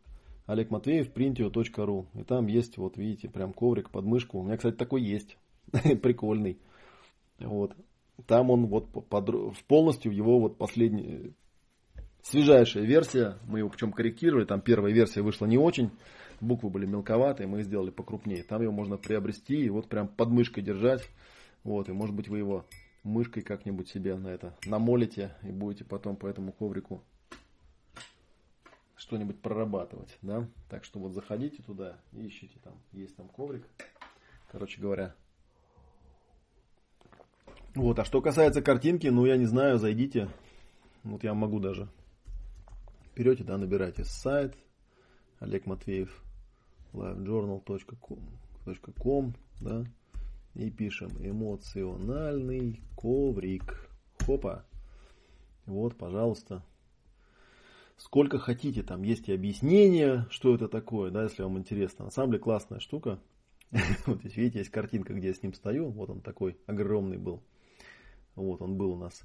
Олег Матвеев, printio.ru. И там есть, вот видите, прям коврик под мышку. У меня, кстати, такой есть. Прикольный. Вот. Там он вот под, полностью его вот последний, свежайшая версия. Мы его причем корректировали. Там первая версия вышла не очень. буквы были мелковатые, мы сделали покрупнее. Там его можно приобрести и вот прям под мышкой держать. Вот, и может быть вы его мышкой как-нибудь себе на это намолите и будете потом по этому коврику что-нибудь прорабатывать, да. Так что вот заходите туда и ищите там, есть там коврик. Короче говоря. Вот, а что касается картинки, ну я не знаю, зайдите. Вот я могу даже. Берете, да, набирайте сайт Олег Матвеев livejournal.com, да, и пишем эмоциональный коврик. Хопа. Вот, пожалуйста. Сколько хотите, там есть и объяснение, что это такое, да, если вам интересно. На самом деле классная штука. Вот здесь, видите, есть картинка, где я с ним стою. Вот он такой огромный был. Вот он был у нас.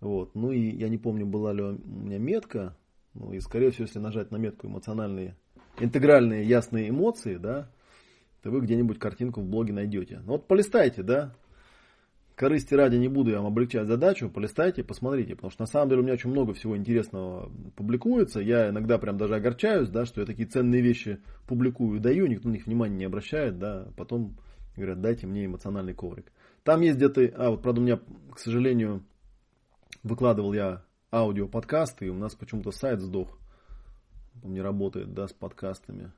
Вот. Ну и я не помню, была ли у меня метка. Ну и скорее всего, если нажать на метку эмоциональные, интегральные ясные эмоции, да, то вы где-нибудь картинку в блоге найдете. Ну вот полистайте, да. Корысти ради не буду я вам облегчать задачу, полистайте, посмотрите, потому что на самом деле у меня очень много всего интересного публикуется. Я иногда прям даже огорчаюсь, да, что я такие ценные вещи публикую даю, никто на них внимания не обращает, да, потом говорят, дайте мне эмоциональный коврик. Там есть где-то, а вот правда у меня, к сожалению, выкладывал я аудио подкасты, и у нас почему-то сайт сдох, не работает, да, с подкастами.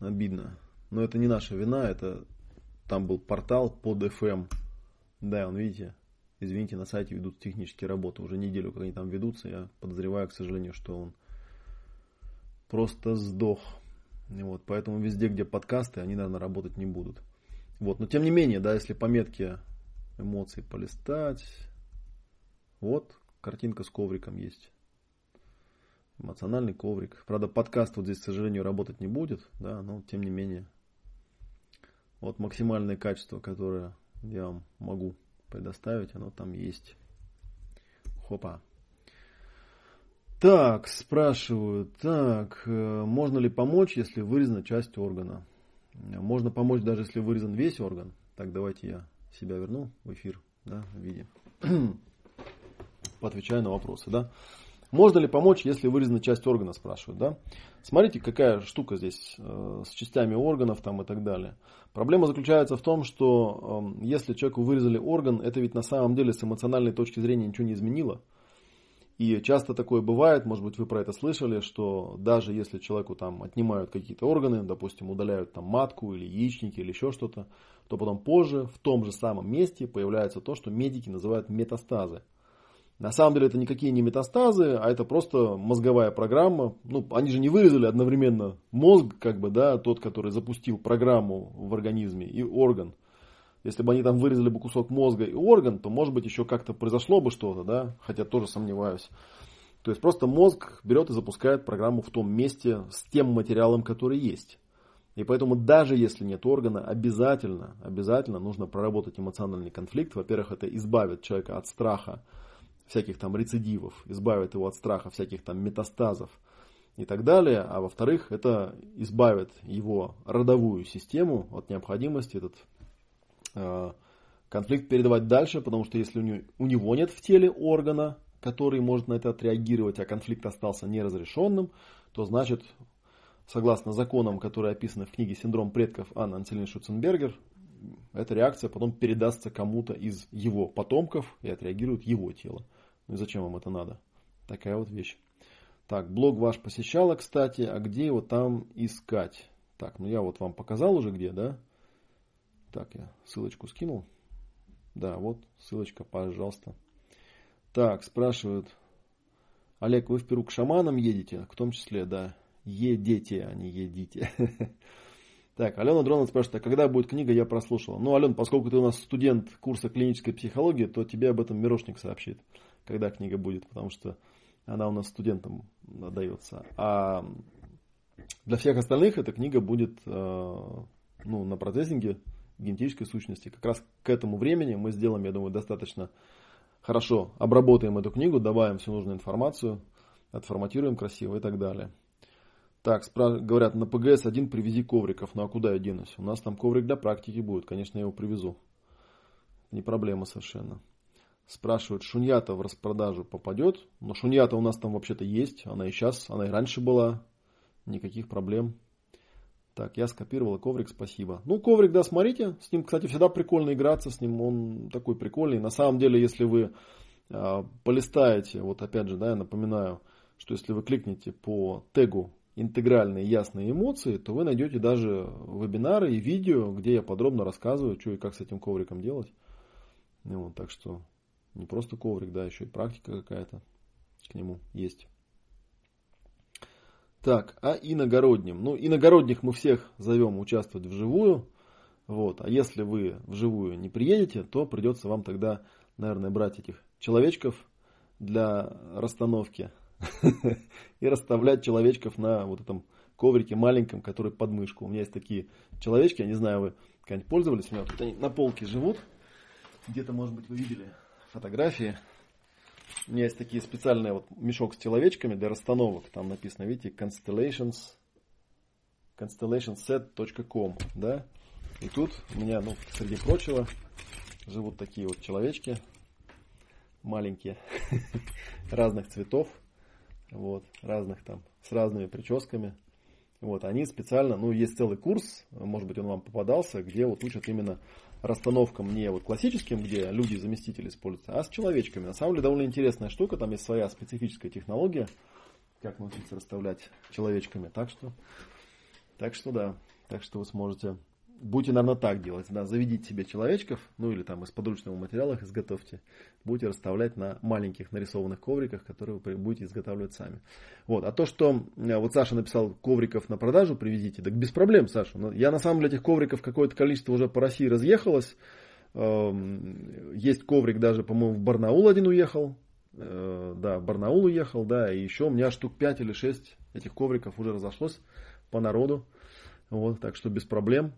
Обидно. Но это не наша вина, это там был портал под FM. Да, он, видите, извините, на сайте ведут технические работы. Уже неделю, как они там ведутся, я подозреваю, к сожалению, что он просто сдох. Вот, поэтому везде, где подкасты, они, наверное, работать не будут. Вот, но тем не менее, да, если по метке эмоций полистать, вот, картинка с ковриком есть. Эмоциональный коврик. Правда, подкаст вот здесь, к сожалению, работать не будет, да, но тем не менее, вот максимальное качество, которое я вам могу предоставить, оно там есть. Хопа. Так, спрашивают, так, э, можно ли помочь, если вырезана часть органа? Можно помочь даже если вырезан весь орган. Так, давайте я себя верну в эфир, да, в виде. Поотвечаю на вопросы, да. Можно ли помочь, если вырезана часть органа, спрашивают, да? Смотрите, какая штука здесь э, с частями органов там и так далее. Проблема заключается в том, что э, если человеку вырезали орган, это ведь на самом деле с эмоциональной точки зрения ничего не изменило. И часто такое бывает, может быть, вы про это слышали, что даже если человеку там отнимают какие-то органы, допустим, удаляют там матку или яичники или еще что-то, то потом позже в том же самом месте появляется то, что медики называют метастазы. На самом деле это никакие не метастазы, а это просто мозговая программа. Ну, они же не вырезали одновременно мозг, как бы, да, тот, который запустил программу в организме и орган. Если бы они там вырезали бы кусок мозга и орган, то, может быть, еще как-то произошло бы что-то, да, хотя тоже сомневаюсь. То есть просто мозг берет и запускает программу в том месте с тем материалом, который есть. И поэтому даже если нет органа, обязательно, обязательно нужно проработать эмоциональный конфликт. Во-первых, это избавит человека от страха всяких там рецидивов, избавит его от страха всяких там метастазов и так далее. А во-вторых, это избавит его родовую систему от необходимости этот э, конфликт передавать дальше, потому что если у него, у него нет в теле органа, который может на это отреагировать, а конфликт остался неразрешенным, то значит, согласно законам, которые описаны в книге «Синдром предков» Анны Антелин Шуценбергер, эта реакция потом передастся кому-то из его потомков и отреагирует его тело. Ну и зачем вам это надо? Такая вот вещь. Так, блог ваш посещала, кстати, а где его там искать? Так, ну я вот вам показал уже где, да? Так, я ссылочку скинул. Да, вот ссылочка, пожалуйста. Так, спрашивают. Олег, вы в Перу к шаманам едете? В том числе, да. Едете, а не едите. Так, Алена Дронова спрашивает, а когда будет книга, я прослушала. Ну, Ален, поскольку ты у нас студент курса клинической психологии, то тебе об этом Мирошник сообщит когда книга будет, потому что она у нас студентам дается. А для всех остальных эта книга будет э, ну, на процессинге генетической сущности. Как раз к этому времени мы сделаем, я думаю, достаточно хорошо, обработаем эту книгу, добавим всю нужную информацию, отформатируем красиво и так далее. Так, говорят, на ПГС-1 привези ковриков. Ну а куда я денусь? У нас там коврик для практики будет. Конечно, я его привезу. Не проблема совершенно. Спрашивают, шуньята в распродажу попадет? Но шуньята у нас там вообще-то есть. Она и сейчас, она и раньше была. Никаких проблем. Так, я скопировал коврик, спасибо. Ну, коврик, да, смотрите, с ним, кстати, всегда прикольно играться, с ним он такой прикольный. На самом деле, если вы э, полистаете, вот опять же, да, я напоминаю, что если вы кликнете по тегу интегральные ясные эмоции, то вы найдете даже вебинары и видео, где я подробно рассказываю, что и как с этим ковриком делать. Ну, вот, так что не просто коврик, да, еще и практика какая-то к нему есть. Так, а иногородним? Ну, иногородних мы всех зовем участвовать вживую. Вот. А если вы вживую не приедете, то придется вам тогда, наверное, брать этих человечков для расстановки и расставлять человечков на вот этом коврике маленьком, который под мышку. У меня есть такие человечки, я не знаю, вы когда-нибудь пользовались, у меня вот они на полке живут. Где-то, может быть, вы видели фотографии. У меня есть такие специальные вот мешок с человечками для расстановок. Там написано, видите, constellations, constellationsset.com, да. И тут у меня, ну, среди прочего, живут такие вот человечки маленькие, разных цветов, вот, разных там, с разными прическами. Вот, они специально, ну, есть целый курс, может быть, он вам попадался, где вот учат именно расстановкам не вот классическим, где люди заместители используются, а с человечками. На самом деле довольно интересная штука, там есть своя специфическая технология, как научиться расставлять человечками. Так что, так что да, так что вы сможете будете, наверное, так делать. Да, заведите себе человечков, ну или там из подручного материала их изготовьте. Будете расставлять на маленьких нарисованных ковриках, которые вы будете изготавливать сами. Вот. А то, что э, вот Саша написал ковриков на продажу привезите, так без проблем, Саша. Я на самом деле этих ковриков какое-то количество уже по России разъехалось. Эм, есть коврик даже, по-моему, в Барнаул один уехал. Э, да, в Барнаул уехал, да, и еще у меня штук 5 или 6 этих ковриков уже разошлось по народу. Вот, так что без проблем.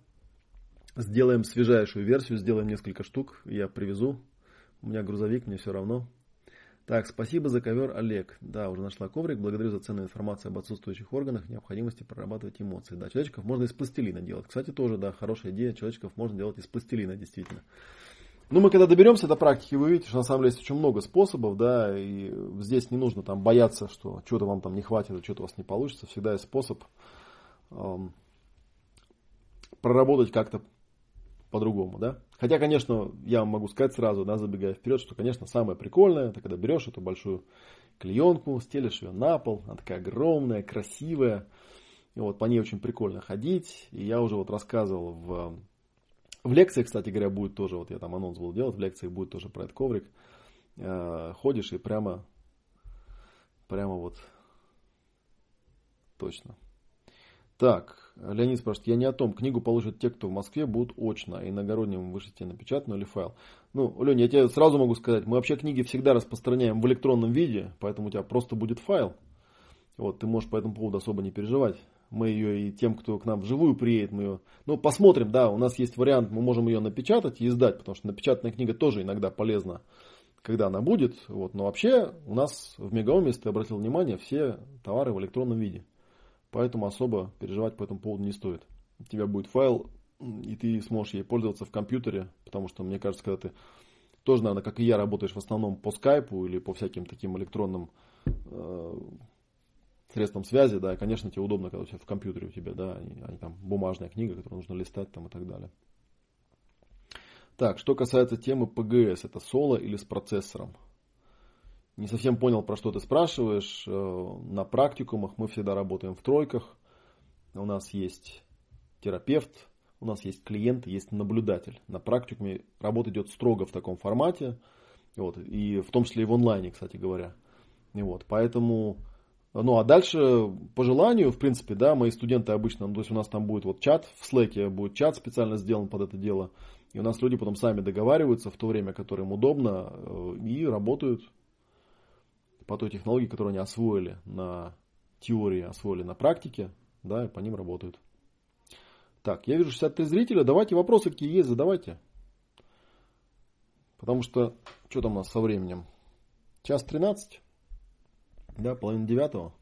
Сделаем свежайшую версию, сделаем несколько штук, я привезу. У меня грузовик, мне все равно. Так, спасибо за ковер, Олег. Да, уже нашла коврик. Благодарю за ценную информацию об отсутствующих органах, необходимости прорабатывать эмоции. Да, человечков можно из пластилина делать. Кстати, тоже, да, хорошая идея. Человечков можно делать из пластилина, действительно. Ну, мы когда доберемся до практики, вы увидите, что на самом деле есть очень много способов, да, и здесь не нужно там бояться, что что-то вам там не хватит, что-то у вас не получится. Всегда есть способ эм, проработать как-то по-другому, да. Хотя, конечно, я вам могу сказать сразу, да, забегая вперед, что, конечно, самое прикольное, это когда берешь эту большую клеенку, стелишь ее на пол, она такая огромная, красивая, и вот по ней очень прикольно ходить, и я уже вот рассказывал в, в лекции, кстати говоря, будет тоже, вот я там анонс был делать, в лекциях будет тоже про этот коврик, э, ходишь и прямо, прямо вот, точно, так, Леонид спрашивает, я не о том, книгу получат те, кто в Москве будут очно, а иногородним вышлите напечатанную или файл. Ну, Лень, я тебе сразу могу сказать, мы вообще книги всегда распространяем в электронном виде, поэтому у тебя просто будет файл. Вот, ты можешь по этому поводу особо не переживать. Мы ее и тем, кто к нам вживую приедет, мы ее... Ну, посмотрим, да, у нас есть вариант, мы можем ее напечатать и издать, потому что напечатанная книга тоже иногда полезна, когда она будет. Вот, но вообще у нас в Мегаоме, если ты обратил внимание, все товары в электронном виде. Поэтому особо переживать по этому поводу не стоит. У тебя будет файл, и ты сможешь ей пользоваться в компьютере, потому что, мне кажется, когда ты тоже, наверное, как и я, работаешь в основном по скайпу или по всяким таким электронным э, средствам связи, да, конечно, тебе удобно, когда у тебя в компьютере у тебя, да, а не там бумажная книга, которую нужно листать там и так далее. Так, что касается темы PGS, это соло или с процессором? Не совсем понял, про что ты спрашиваешь. Э, на практикумах мы всегда работаем в тройках. У нас есть терапевт, у нас есть клиент, есть наблюдатель. На практикуме работа идет строго в таком формате. Вот, и в том числе и в онлайне, кстати говоря. И вот, поэтому, ну а дальше по желанию, в принципе, да, мои студенты обычно, ну, то есть у нас там будет вот чат, в Slack будет чат специально сделан под это дело. И у нас люди потом сами договариваются в то время, которое им удобно, э, и работают по той технологии, которую они освоили на теории, освоили на практике, да, и по ним работают. Так, я вижу 63 зрителя. Давайте вопросы какие есть, задавайте. Потому что, что там у нас со временем? Час 13, да, половина девятого.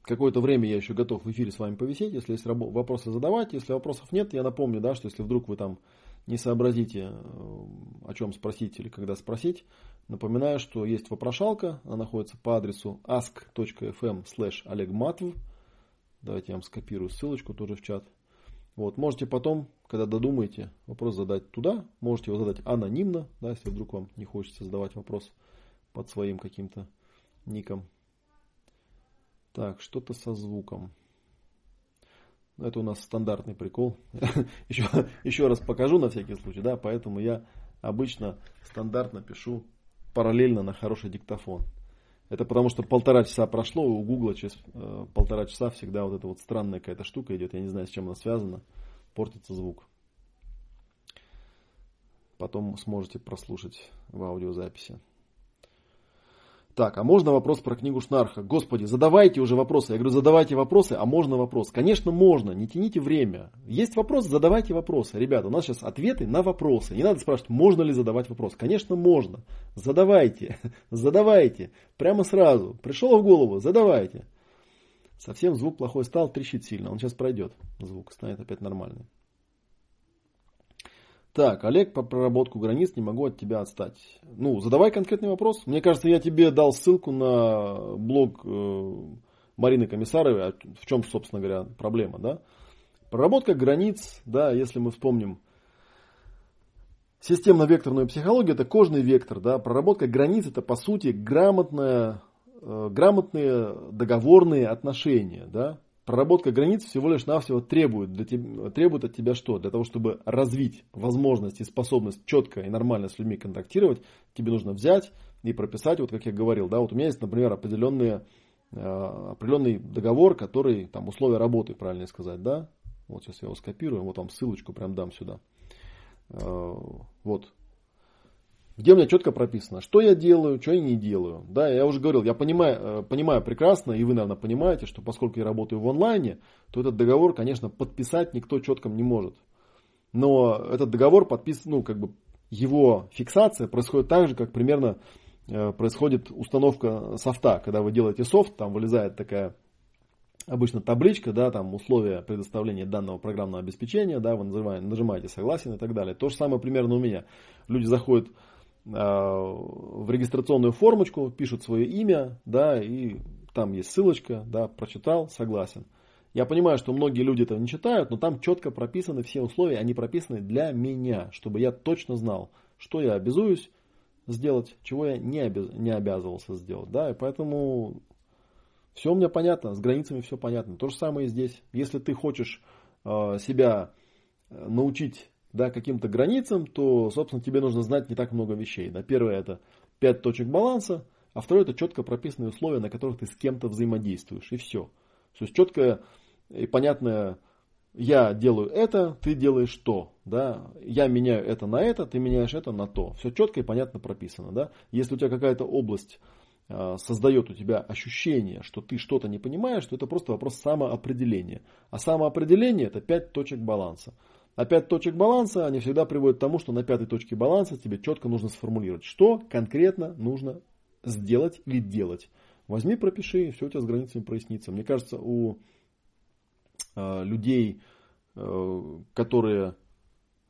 Какое-то время я еще готов в эфире с вами повисеть. Если есть вопросы, задавайте. Если вопросов нет, я напомню, да, что если вдруг вы там не сообразите, э, о чем спросить или когда спросить, Напоминаю, что есть вопрошалка, она находится по адресу ask.fm slash olegmatv. Давайте я вам скопирую ссылочку тоже в чат. Вот, можете потом, когда додумаете, вопрос задать туда, можете его задать анонимно, да, если вдруг вам не хочется задавать вопрос под своим каким-то ником. Так, что-то со звуком. Это у нас стандартный прикол. еще, еще раз покажу на всякий случай, да, поэтому я обычно стандартно пишу параллельно на хороший диктофон. Это потому что полтора часа прошло, у Гугла через э, полтора часа всегда вот эта вот странная какая-то штука идет. Я не знаю, с чем она связана. Портится звук. Потом сможете прослушать в аудиозаписи. Так, а можно вопрос про книгу Шнарха? Господи, задавайте уже вопросы. Я говорю, задавайте вопросы, а можно вопрос? Конечно, можно, не тяните время. Есть вопрос, задавайте вопросы. Ребята, у нас сейчас ответы на вопросы. Не надо спрашивать, можно ли задавать вопрос. Конечно, можно. Задавайте, задавайте. Прямо сразу. Пришло в голову, задавайте. Совсем звук плохой стал, трещит сильно. Он сейчас пройдет. Звук станет опять нормальный. Так, Олег, по проработку границ не могу от тебя отстать. Ну, задавай конкретный вопрос. Мне кажется, я тебе дал ссылку на блог э, Марины Комиссаровой, а в чем, собственно говоря, проблема, да? Проработка границ, да, если мы вспомним, системно-векторную психологию, это кожный вектор, да, проработка границ это, по сути, грамотная, э, грамотные договорные отношения, да, Проработка границ всего лишь навсего требует, для тебя, требует от тебя что? Для того, чтобы развить возможность и способность четко и нормально с людьми контактировать, тебе нужно взять и прописать, вот как я говорил, да, вот у меня есть, например, определенные, э, определенный договор, который, там, условия работы, правильно сказать, да, вот сейчас я его скопирую, вот вам ссылочку прям дам сюда. Э, вот, где у меня четко прописано, что я делаю, что я не делаю. Да, я уже говорил, я понимаю, э, понимаю прекрасно, и вы, наверное, понимаете, что поскольку я работаю в онлайне, то этот договор, конечно, подписать никто четко не может. Но этот договор подписан, ну, как бы его фиксация происходит так же, как примерно э, происходит установка софта. Когда вы делаете софт, там вылезает такая обычно табличка, да, там условия предоставления данного программного обеспечения, да, вы нажимаете согласен и так далее. То же самое примерно у меня. Люди заходят в регистрационную формочку, пишут свое имя, да, и там есть ссылочка, да, прочитал, согласен. Я понимаю, что многие люди этого не читают, но там четко прописаны все условия, они прописаны для меня, чтобы я точно знал, что я обязуюсь сделать, чего я не, обяз, не обязывался сделать, да, и поэтому все у меня понятно, с границами все понятно. То же самое и здесь. Если ты хочешь э, себя научить да, каким-то границам, то, собственно, тебе нужно знать не так много вещей. Да. Первое это 5 точек баланса, а второе это четко прописанные условия, на которых ты с кем-то взаимодействуешь. И все. То есть четкое и понятное, я делаю это, ты делаешь то. Да. Я меняю это на это, ты меняешь это на то. Все четко и понятно прописано. Да. Если у тебя какая-то область а, создает у тебя ощущение, что ты что-то не понимаешь, то это просто вопрос самоопределения. А самоопределение это 5 точек баланса. А пять точек баланса, они всегда приводят к тому, что на пятой точке баланса тебе четко нужно сформулировать, что конкретно нужно сделать или делать. Возьми, пропиши, и все у тебя с границами прояснится. Мне кажется, у э, людей, э, которые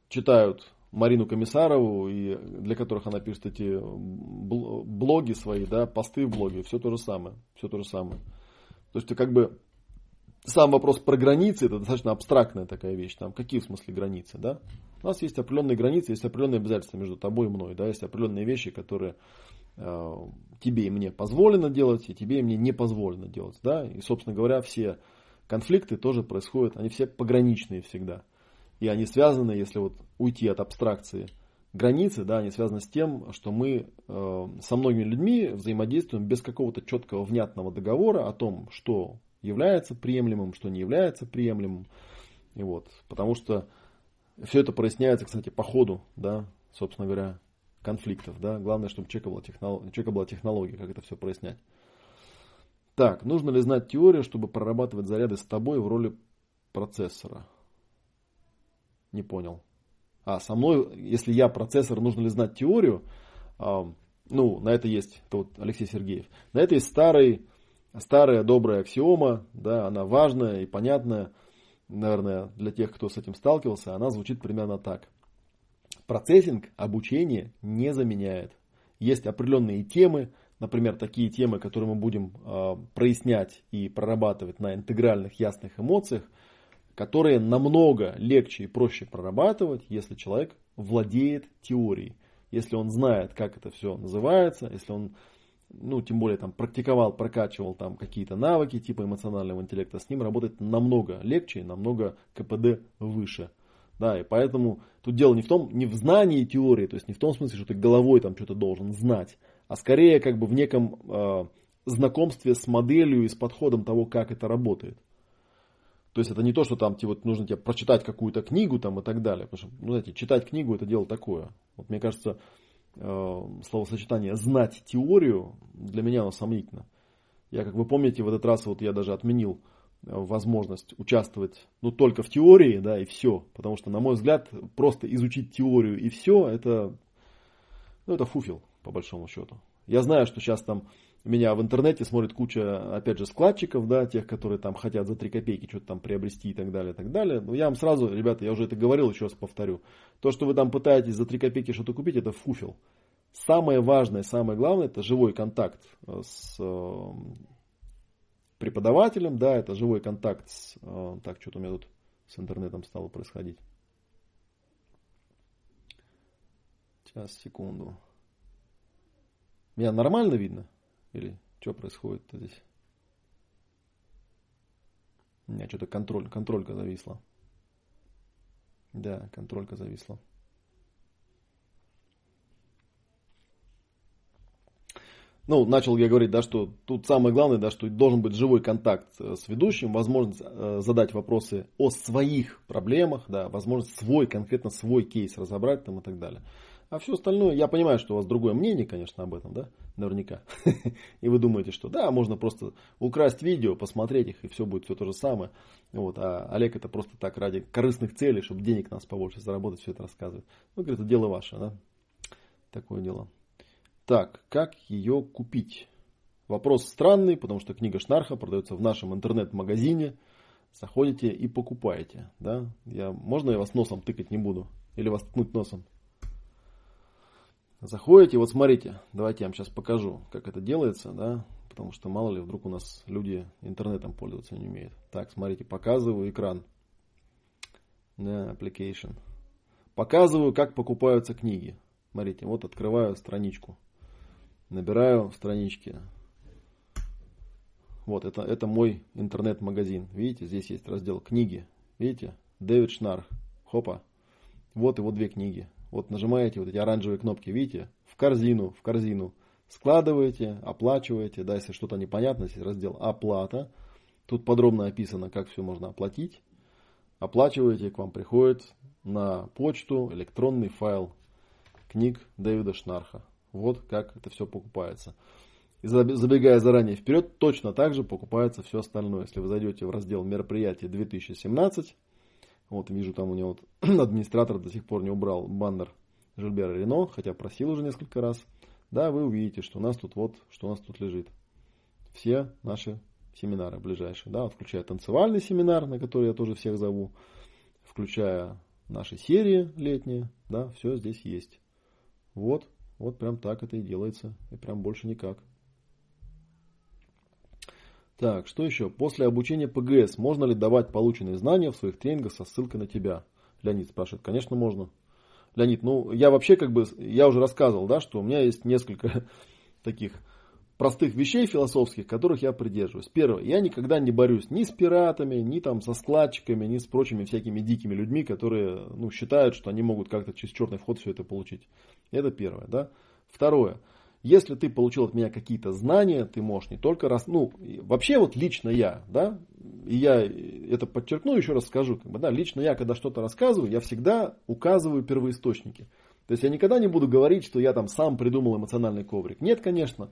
читают Марину Комиссарову, и для которых она пишет эти блоги свои, да, посты в блоге, все то же самое. Все то же самое. То есть ты как бы сам вопрос про границы, это достаточно абстрактная такая вещь. Там какие в смысле границы, да? У нас есть определенные границы, есть определенные обязательства между тобой и мной, да, есть определенные вещи, которые э, тебе и мне позволено делать, и тебе и мне не позволено делать, да. И, собственно говоря, все конфликты тоже происходят, они все пограничные всегда. И они связаны, если вот уйти от абстракции границы, да, они связаны с тем, что мы э, со многими людьми взаимодействуем без какого-то четкого внятного договора о том, что является приемлемым, что не является приемлемым. И вот, потому что все это проясняется, кстати, по ходу, да, собственно говоря, конфликтов. Да? Главное, чтобы у человека была, технолог... у человека была технология, как это все прояснять. Так, нужно ли знать теорию, чтобы прорабатывать заряды с тобой в роли процессора? Не понял. А, со мной, если я процессор, нужно ли знать теорию? Ну, на это есть, это вот Алексей Сергеев. На это есть старый старая добрая аксиома, да, она важная и понятная, наверное, для тех, кто с этим сталкивался, она звучит примерно так. Процессинг обучение не заменяет. Есть определенные темы, например, такие темы, которые мы будем э, прояснять и прорабатывать на интегральных ясных эмоциях, которые намного легче и проще прорабатывать, если человек владеет теорией. Если он знает, как это все называется, если он, ну, тем более там практиковал, прокачивал там какие-то навыки типа эмоционального интеллекта, с ним работать намного легче, намного КПД выше. Да, и поэтому тут дело не в том, не в знании теории, то есть не в том смысле, что ты головой там что-то должен знать, а скорее как бы в неком э, знакомстве с моделью и с подходом того, как это работает. То есть это не то, что там тебе, вот, нужно тебе прочитать какую-то книгу там, и так далее. Потому что, ну, знаете, читать книгу это дело такое. Вот мне кажется, словосочетание знать теорию для меня оно сомнительно. Я, как вы помните, в этот раз вот я даже отменил э, возможность участвовать ну, только в теории, да, и все. Потому что, на мой взгляд, просто изучить теорию и все, это, ну, это фуфел, по большому счету. Я знаю, что сейчас там меня в интернете смотрит куча, опять же, складчиков, да, тех, которые там хотят за 3 копейки что-то там приобрести и так далее, и так далее. Но я вам сразу, ребята, я уже это говорил, еще раз повторю. То, что вы там пытаетесь за 3 копейки что-то купить, это фуфел. Самое важное, самое главное, это живой контакт э, с э, преподавателем, да, это живой контакт с... Э, так, что-то у меня тут с интернетом стало происходить. Сейчас, секунду. Меня нормально видно? Или что происходит здесь? У меня что-то контроль, контролька зависла. Да, контролька зависла. Ну, начал я говорить, да, что тут самое главное, да, что должен быть живой контакт э, с ведущим, возможность э, задать вопросы о своих проблемах, да, возможность свой, конкретно свой кейс разобрать там и так далее. А все остальное, я понимаю, что у вас другое мнение, конечно, об этом, да, наверняка. И вы думаете, что да, можно просто украсть видео, посмотреть их, и все будет все то же самое. Вот, а Олег это просто так ради корыстных целей, чтобы денег нас побольше заработать, все это рассказывает. Ну, говорит, это дело ваше, да. Такое дело. Так, как ее купить? Вопрос странный, потому что книга Шнарха продается в нашем интернет-магазине. Заходите и покупаете. Да? Я, можно я вас носом тыкать не буду? Или вас ткнуть носом? Заходите, вот смотрите, давайте я вам сейчас покажу, как это делается, да, потому что мало ли, вдруг у нас люди интернетом пользоваться не умеют. Так, смотрите, показываю экран. Да, application. Показываю, как покупаются книги. Смотрите, вот открываю страничку. Набираю странички. Вот, это, это мой интернет-магазин. Видите, здесь есть раздел книги. Видите? Дэвид Шнарх. Хопа. Вот его две книги. Вот нажимаете вот эти оранжевые кнопки, видите, в корзину, в корзину. Складываете, оплачиваете, да, если что-то непонятно, здесь раздел оплата. Тут подробно описано, как все можно оплатить. Оплачиваете, к вам приходит на почту электронный файл книг Дэвида Шнарха. Вот как это все покупается. И забегая заранее вперед, точно так же покупается все остальное. Если вы зайдете в раздел мероприятия 2017, вот вижу, там у него вот, администратор до сих пор не убрал баннер Жильбера Рено, хотя просил уже несколько раз. Да, вы увидите, что у нас тут вот, что у нас тут лежит. Все наши семинары ближайшие, да, включая танцевальный семинар, на который я тоже всех зову, включая наши серии летние, да, все здесь есть. Вот, вот прям так это и делается, и прям больше никак. Так, что еще? После обучения ПГС можно ли давать полученные знания в своих тренингах со ссылкой на тебя? Леонид спрашивает. Конечно, можно. Леонид, ну я вообще как бы, я уже рассказывал, да, что у меня есть несколько таких простых вещей философских, которых я придерживаюсь. Первое, я никогда не борюсь ни с пиратами, ни там со складчиками, ни с прочими всякими дикими людьми, которые ну, считают, что они могут как-то через черный вход все это получить. Это первое, да. Второе, если ты получил от меня какие-то знания, ты можешь не только раз, ну, вообще вот лично я, да, и я это подчеркну, еще раз скажу, как бы, да, лично я, когда что-то рассказываю, я всегда указываю первоисточники. То есть я никогда не буду говорить, что я там сам придумал эмоциональный коврик. Нет, конечно.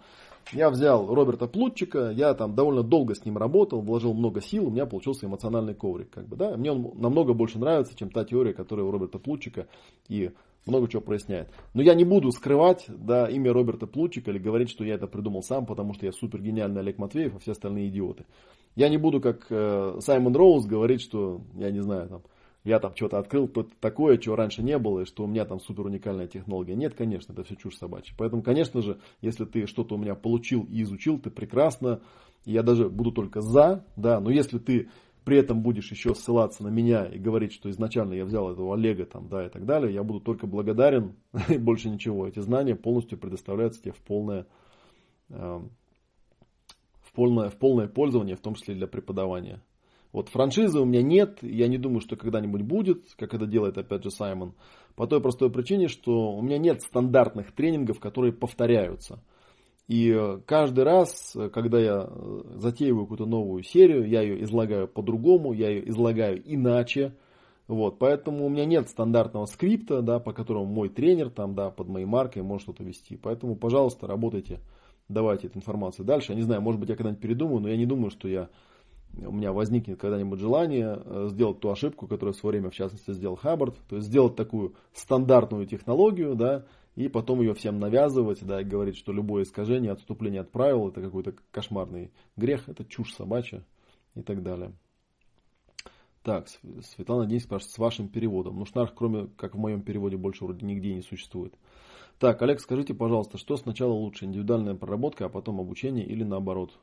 Я взял Роберта Плутчика, я там довольно долго с ним работал, вложил много сил, у меня получился эмоциональный коврик. Как бы, да? Мне он намного больше нравится, чем та теория, которая у Роберта Плутчика и много чего проясняет. Но я не буду скрывать да, имя Роберта Плутчика или говорить, что я это придумал сам, потому что я супер гениальный Олег Матвеев, а все остальные идиоты. Я не буду, как э, Саймон Роуз, говорить, что, я не знаю, там, я там что-то открыл то такое, чего раньше не было, и что у меня там супер уникальная технология. Нет, конечно, это все чушь собачья. Поэтому, конечно же, если ты что-то у меня получил и изучил, ты прекрасно, я даже буду только за, да, но если ты при этом будешь еще ссылаться на меня и говорить, что изначально я взял этого Олега там, да, и так далее, я буду только благодарен и больше ничего. Эти знания полностью предоставляются тебе в полное, э, в полное, в полное пользование, в том числе для преподавания. Вот франшизы у меня нет, я не думаю, что когда-нибудь будет, как это делает опять же Саймон, по той простой причине, что у меня нет стандартных тренингов, которые повторяются. И э, каждый раз, э, когда я э, затеиваю какую-то новую серию, я ее излагаю по-другому, я ее излагаю иначе. Вот, поэтому у меня нет стандартного скрипта, да, по которому мой тренер там, да, под моей маркой может что-то вести. Поэтому, пожалуйста, работайте, давайте эту информацию дальше. Я не знаю, может быть, я когда-нибудь передумаю, но я не думаю, что я, у меня возникнет когда-нибудь желание сделать ту ошибку, которую в свое время, в частности, сделал Хаббард. То есть сделать такую стандартную технологию, да, и потом ее всем навязывать, да, и говорить, что любое искажение, отступление от правил это какой-то кошмарный грех, это чушь собачья и так далее. Так, Светлана Денис спрашивает, с вашим переводом. Ну, шнарх, кроме как в моем переводе, больше вроде нигде не существует. Так, Олег, скажите, пожалуйста, что сначала лучше, индивидуальная проработка, а потом обучение или наоборот?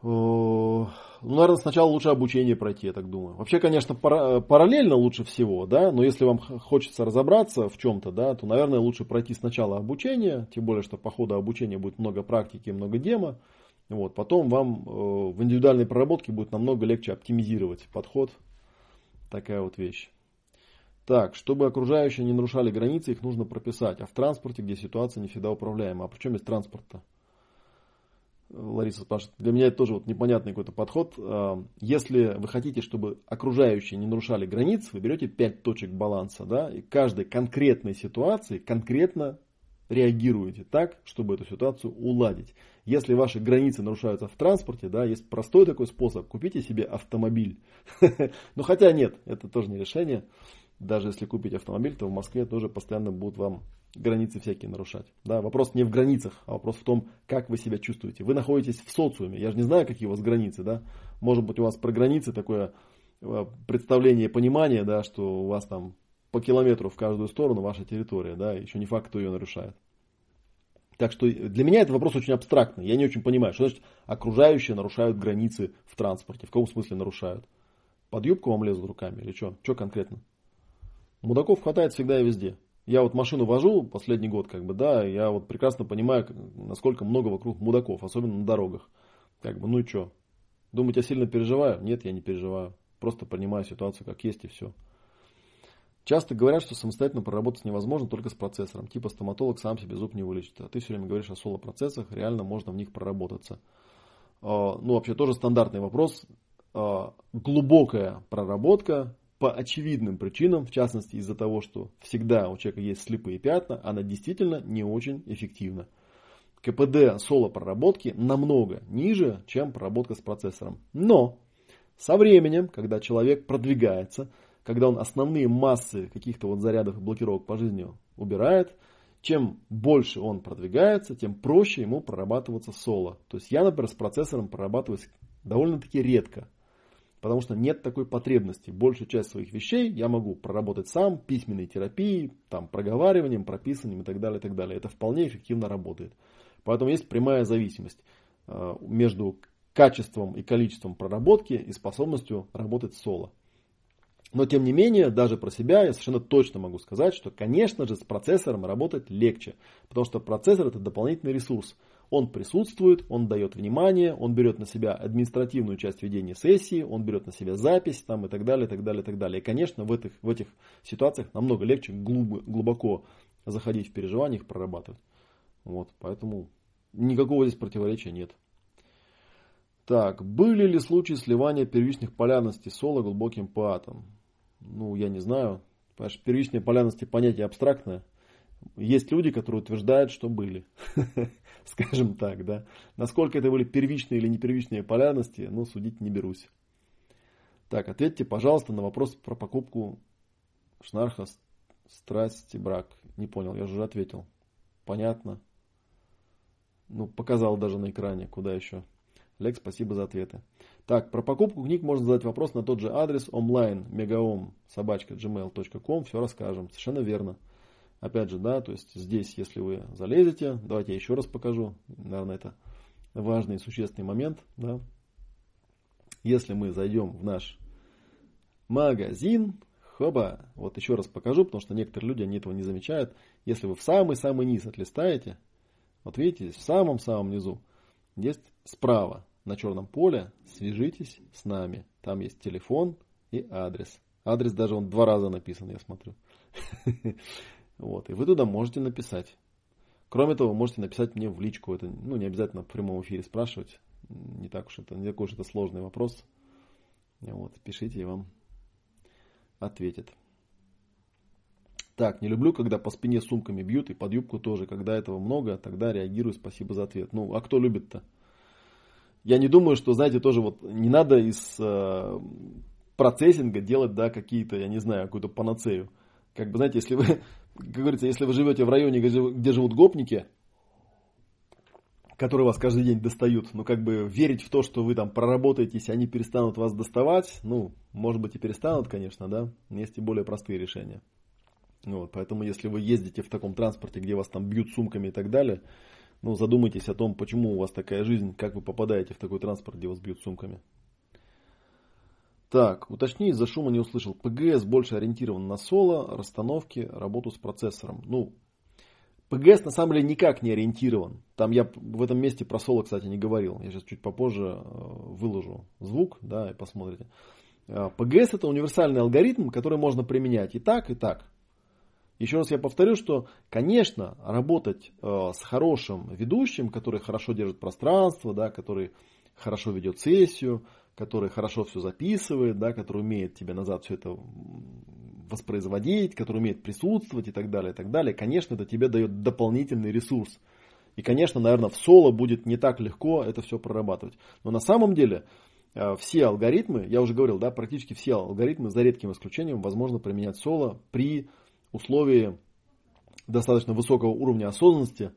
Ну, наверное, сначала лучше обучение пройти, я так думаю. Вообще, конечно, параллельно лучше всего, да, но если вам хочется разобраться в чем-то, да, то, наверное, лучше пройти сначала обучение, тем более, что по ходу обучения будет много практики, много демо, вот, потом вам э, в индивидуальной проработке будет намного легче оптимизировать подход, такая вот вещь. Так, чтобы окружающие не нарушали границы, их нужно прописать, а в транспорте, где ситуация не всегда управляема. А причем есть транспорт-то? Лариса спрашивает, для меня это тоже вот непонятный какой-то подход. А, если вы хотите, чтобы окружающие не нарушали границ, вы берете 5 точек баланса, да, и каждой конкретной ситуации конкретно реагируете так, чтобы эту ситуацию уладить. Если ваши границы нарушаются в транспорте, да, есть простой такой способ, купите себе автомобиль. Но хотя нет, это тоже не решение. Даже если купить автомобиль, то в Москве тоже постоянно будут вам границы всякие нарушать. Да, вопрос не в границах, а вопрос в том, как вы себя чувствуете. Вы находитесь в социуме. Я же не знаю, какие у вас границы, да. Может быть, у вас про границы такое э, представление, понимание, да, что у вас там по километру в каждую сторону ваша территория, да, еще не факт, кто ее нарушает. Так что для меня это вопрос очень абстрактный. Я не очень понимаю, что значит окружающие нарушают границы в транспорте. В каком смысле нарушают? Под юбку вам лезут руками или что? Что конкретно? Мудаков хватает всегда и везде. Я вот машину вожу последний год, как бы, да, я вот прекрасно понимаю, насколько много вокруг мудаков, особенно на дорогах. Как бы, ну и что? Думаете, я сильно переживаю? Нет, я не переживаю. Просто понимаю ситуацию как есть и все. Часто говорят, что самостоятельно проработать невозможно только с процессором. Типа стоматолог сам себе зуб не вылечит. А ты все время говоришь о соло-процессах, реально можно в них проработаться. А, ну, вообще тоже стандартный вопрос. А, глубокая проработка по очевидным причинам, в частности из-за того, что всегда у человека есть слепые пятна, она действительно не очень эффективна. КПД соло-проработки намного ниже, чем проработка с процессором. Но со временем, когда человек продвигается, когда он основные массы каких-то вот зарядов и блокировок по жизни убирает, чем больше он продвигается, тем проще ему прорабатываться соло. То есть я, например, с процессором прорабатываюсь довольно-таки редко. Потому что нет такой потребности. Большую часть своих вещей я могу проработать сам, письменной терапией, там, проговариванием, прописанием и так далее, и так далее. Это вполне эффективно работает. Поэтому есть прямая зависимость э, между качеством и количеством проработки и способностью работать соло. Но тем не менее, даже про себя я совершенно точно могу сказать, что, конечно же, с процессором работать легче. Потому что процессор это дополнительный ресурс. Он присутствует, он дает внимание, он берет на себя административную часть ведения сессии, он берет на себя запись там, и так далее, и так далее, и так далее. И, конечно, в этих, в этих ситуациях намного легче глуб, глубоко заходить в переживания, их прорабатывать. Вот, поэтому никакого здесь противоречия нет. Так, были ли случаи сливания первичных полярностей соло глубоким патом? Ну, я не знаю. Понимаешь, первичные полярности понятие абстрактное. Есть люди, которые утверждают, что были. Скажем так, да. Насколько это были первичные или не первичные полярности, ну, судить не берусь. Так, ответьте, пожалуйста, на вопрос про покупку шнарха страсть и брак. Не понял, я же уже ответил. Понятно. Ну, показал даже на экране, куда еще. Олег, спасибо за ответы. Так, про покупку книг можно задать вопрос на тот же адрес онлайн мегаом собачка gmail.com. Все расскажем. Совершенно верно. Опять же, да, то есть здесь, если вы залезете, давайте я еще раз покажу. Наверное, это важный и существенный момент. Да. Если мы зайдем в наш магазин, хоба, вот еще раз покажу, потому что некоторые люди, они этого не замечают. Если вы в самый-самый низ отлистаете, вот видите, в самом-самом низу есть справа на черном поле «Свяжитесь с нами». Там есть телефон и адрес. Адрес даже он два раза написан, я смотрю. Вот, и вы туда можете написать. Кроме того, можете написать мне в личку. Это ну, не обязательно в прямом эфире спрашивать. Не так уж это, не такой уж это сложный вопрос. Вот, пишите, и вам ответят. Так, не люблю, когда по спине сумками бьют, и под юбку тоже. Когда этого много, тогда реагирую, спасибо за ответ. Ну, а кто любит-то? Я не думаю, что, знаете, тоже вот не надо из э, процессинга делать, да, какие-то, я не знаю, какую-то панацею. Как бы, знаете, если вы, как говорится, если вы живете в районе, где живут гопники, которые вас каждый день достают, ну, как бы верить в то, что вы там проработаетесь, они перестанут вас доставать, ну, может быть и перестанут, конечно, да, есть и более простые решения. Вот, поэтому, если вы ездите в таком транспорте, где вас там бьют сумками и так далее, ну, задумайтесь о том, почему у вас такая жизнь, как вы попадаете в такой транспорт, где вас бьют сумками. Так, уточни, из-за шума не услышал. ПГС больше ориентирован на соло, расстановки, работу с процессором. Ну, ПГС на самом деле никак не ориентирован. Там я в этом месте про соло, кстати, не говорил. Я сейчас чуть попозже э, выложу звук, да, и посмотрите. Э, ПГС это универсальный алгоритм, который можно применять и так, и так. Еще раз я повторю, что, конечно, работать э, с хорошим ведущим, который хорошо держит пространство, да, который хорошо ведет сессию, который хорошо все записывает, да, который умеет тебе назад все это воспроизводить, который умеет присутствовать и так далее, и так далее, конечно, это тебе дает дополнительный ресурс. И, конечно, наверное, в соло будет не так легко это все прорабатывать. Но на самом деле э, все алгоритмы, я уже говорил, да, практически все алгоритмы, за редким исключением, возможно применять соло при условии достаточно высокого уровня осознанности,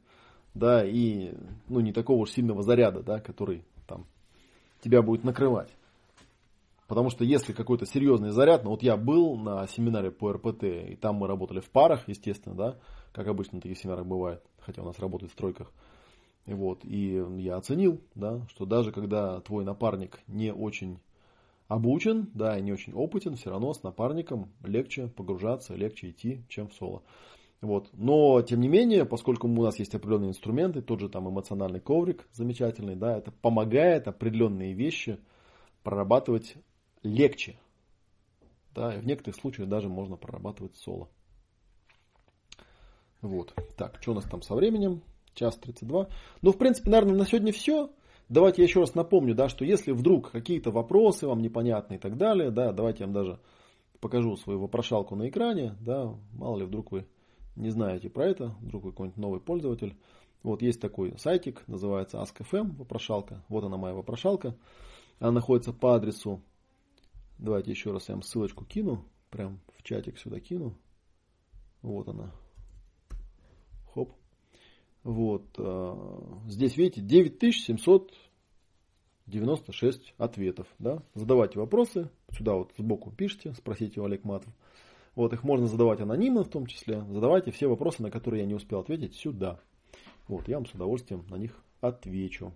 да, и ну, не такого уж сильного заряда, да, который там тебя будет накрывать. Потому что если какой-то серьезный заряд, ну вот я был на семинаре по РПТ, и там мы работали в парах, естественно, да, как обычно на таких семинарах бывает, хотя у нас работает в тройках. И вот, и я оценил, да, что даже когда твой напарник не очень обучен, да, и не очень опытен, все равно с напарником легче погружаться, легче идти, чем в соло. Вот. Но, тем не менее, поскольку у нас есть определенные инструменты, тот же там эмоциональный коврик замечательный, да, это помогает определенные вещи прорабатывать легче. Да, и в некоторых случаях даже можно прорабатывать соло. Вот. Так, что у нас там со временем? Час 32. Ну, в принципе, наверное, на сегодня все. Давайте я еще раз напомню, да, что если вдруг какие-то вопросы вам непонятны и так далее, да, давайте я вам даже покажу свою вопрошалку на экране, да, мало ли вдруг вы не знаете про это, вдруг вы какой-нибудь новый пользователь. Вот есть такой сайтик, называется Ask.fm, вопрошалка. Вот она моя вопрошалка. Она находится по адресу, давайте еще раз я вам ссылочку кину, прям в чатик сюда кину. Вот она. Хоп. Вот. А, здесь, видите, 9796 ответов. Да? Задавайте вопросы. Сюда вот сбоку пишите, спросите у Олег Матов. Вот, их можно задавать анонимно в том числе. Задавайте все вопросы, на которые я не успел ответить, сюда. Вот, я вам с удовольствием на них отвечу.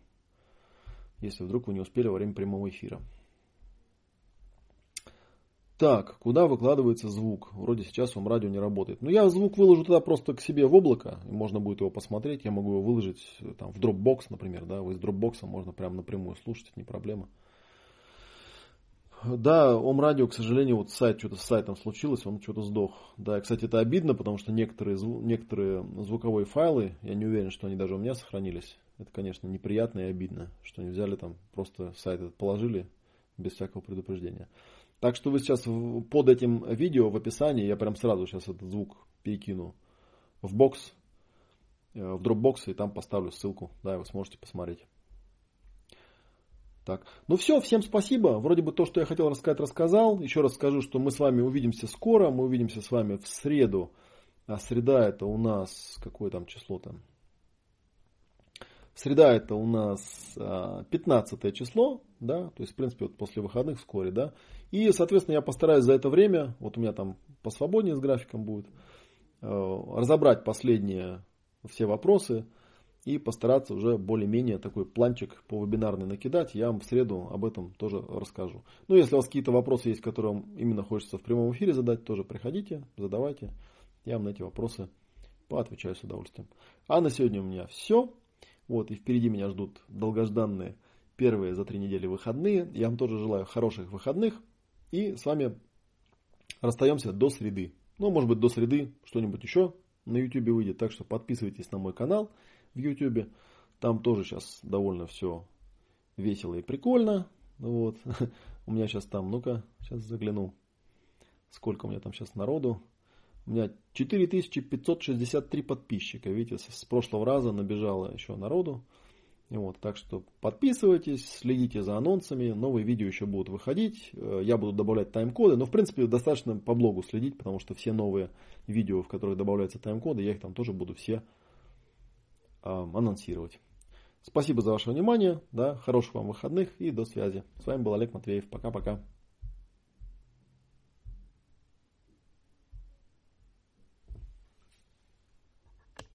Если вдруг вы не успели во время прямого эфира. Так, куда выкладывается звук? Вроде сейчас вам радио не работает. Ну, я звук выложу туда просто к себе в облако, и можно будет его посмотреть. Я могу его выложить там, в Dropbox, например, да, вы из Dropbox можно прямо напрямую слушать, это не проблема. Да, Ом Радио, к сожалению, вот сайт, что-то с сайтом случилось, он что-то сдох. Да, кстати, это обидно, потому что некоторые, некоторые звуковые файлы, я не уверен, что они даже у меня сохранились. Это, конечно, неприятно и обидно, что они взяли там, просто сайт этот положили без всякого предупреждения. Так что вы сейчас под этим видео в описании, я прям сразу сейчас этот звук перекину в бокс, э, в Dropbox, и там поставлю ссылку, да, и вы сможете посмотреть. Так. Ну все, всем спасибо. Вроде бы то, что я хотел рассказать, рассказал. Еще раз скажу, что мы с вами увидимся скоро. Мы увидимся с вами в среду. А среда это у нас, какое там число там? Среда это у нас 15 а, число, да, то есть, в принципе, вот после выходных вскоре, да. И, соответственно, я постараюсь за это время, вот у меня там посвободнее с графиком будет, э, разобрать последние все вопросы, и постараться уже более-менее такой планчик по вебинарной накидать. Я вам в среду об этом тоже расскажу. Ну, если у вас какие-то вопросы есть, которые вам именно хочется в прямом эфире задать, тоже приходите, задавайте. Я вам на эти вопросы поотвечаю с удовольствием. А на сегодня у меня все. Вот, и впереди меня ждут долгожданные первые за три недели выходные. Я вам тоже желаю хороших выходных. И с вами расстаемся до среды. Ну, может быть, до среды что-нибудь еще на YouTube выйдет. Так что подписывайтесь на мой канал в YouTube. Там тоже сейчас довольно все весело и прикольно. Вот. У меня сейчас там, ну-ка, сейчас загляну. Сколько у меня там сейчас народу. У меня 4563 подписчика. Видите, с прошлого раза набежало еще народу. Вот, так что подписывайтесь, следите за анонсами, новые видео еще будут выходить, э, я буду добавлять тайм-коды, но в принципе достаточно по блогу следить, потому что все новые видео, в которых добавляются тайм-коды, я их там тоже буду все анонсировать. Спасибо за ваше внимание, да, хороших вам выходных и до связи. С вами был Олег Матвеев, пока-пока.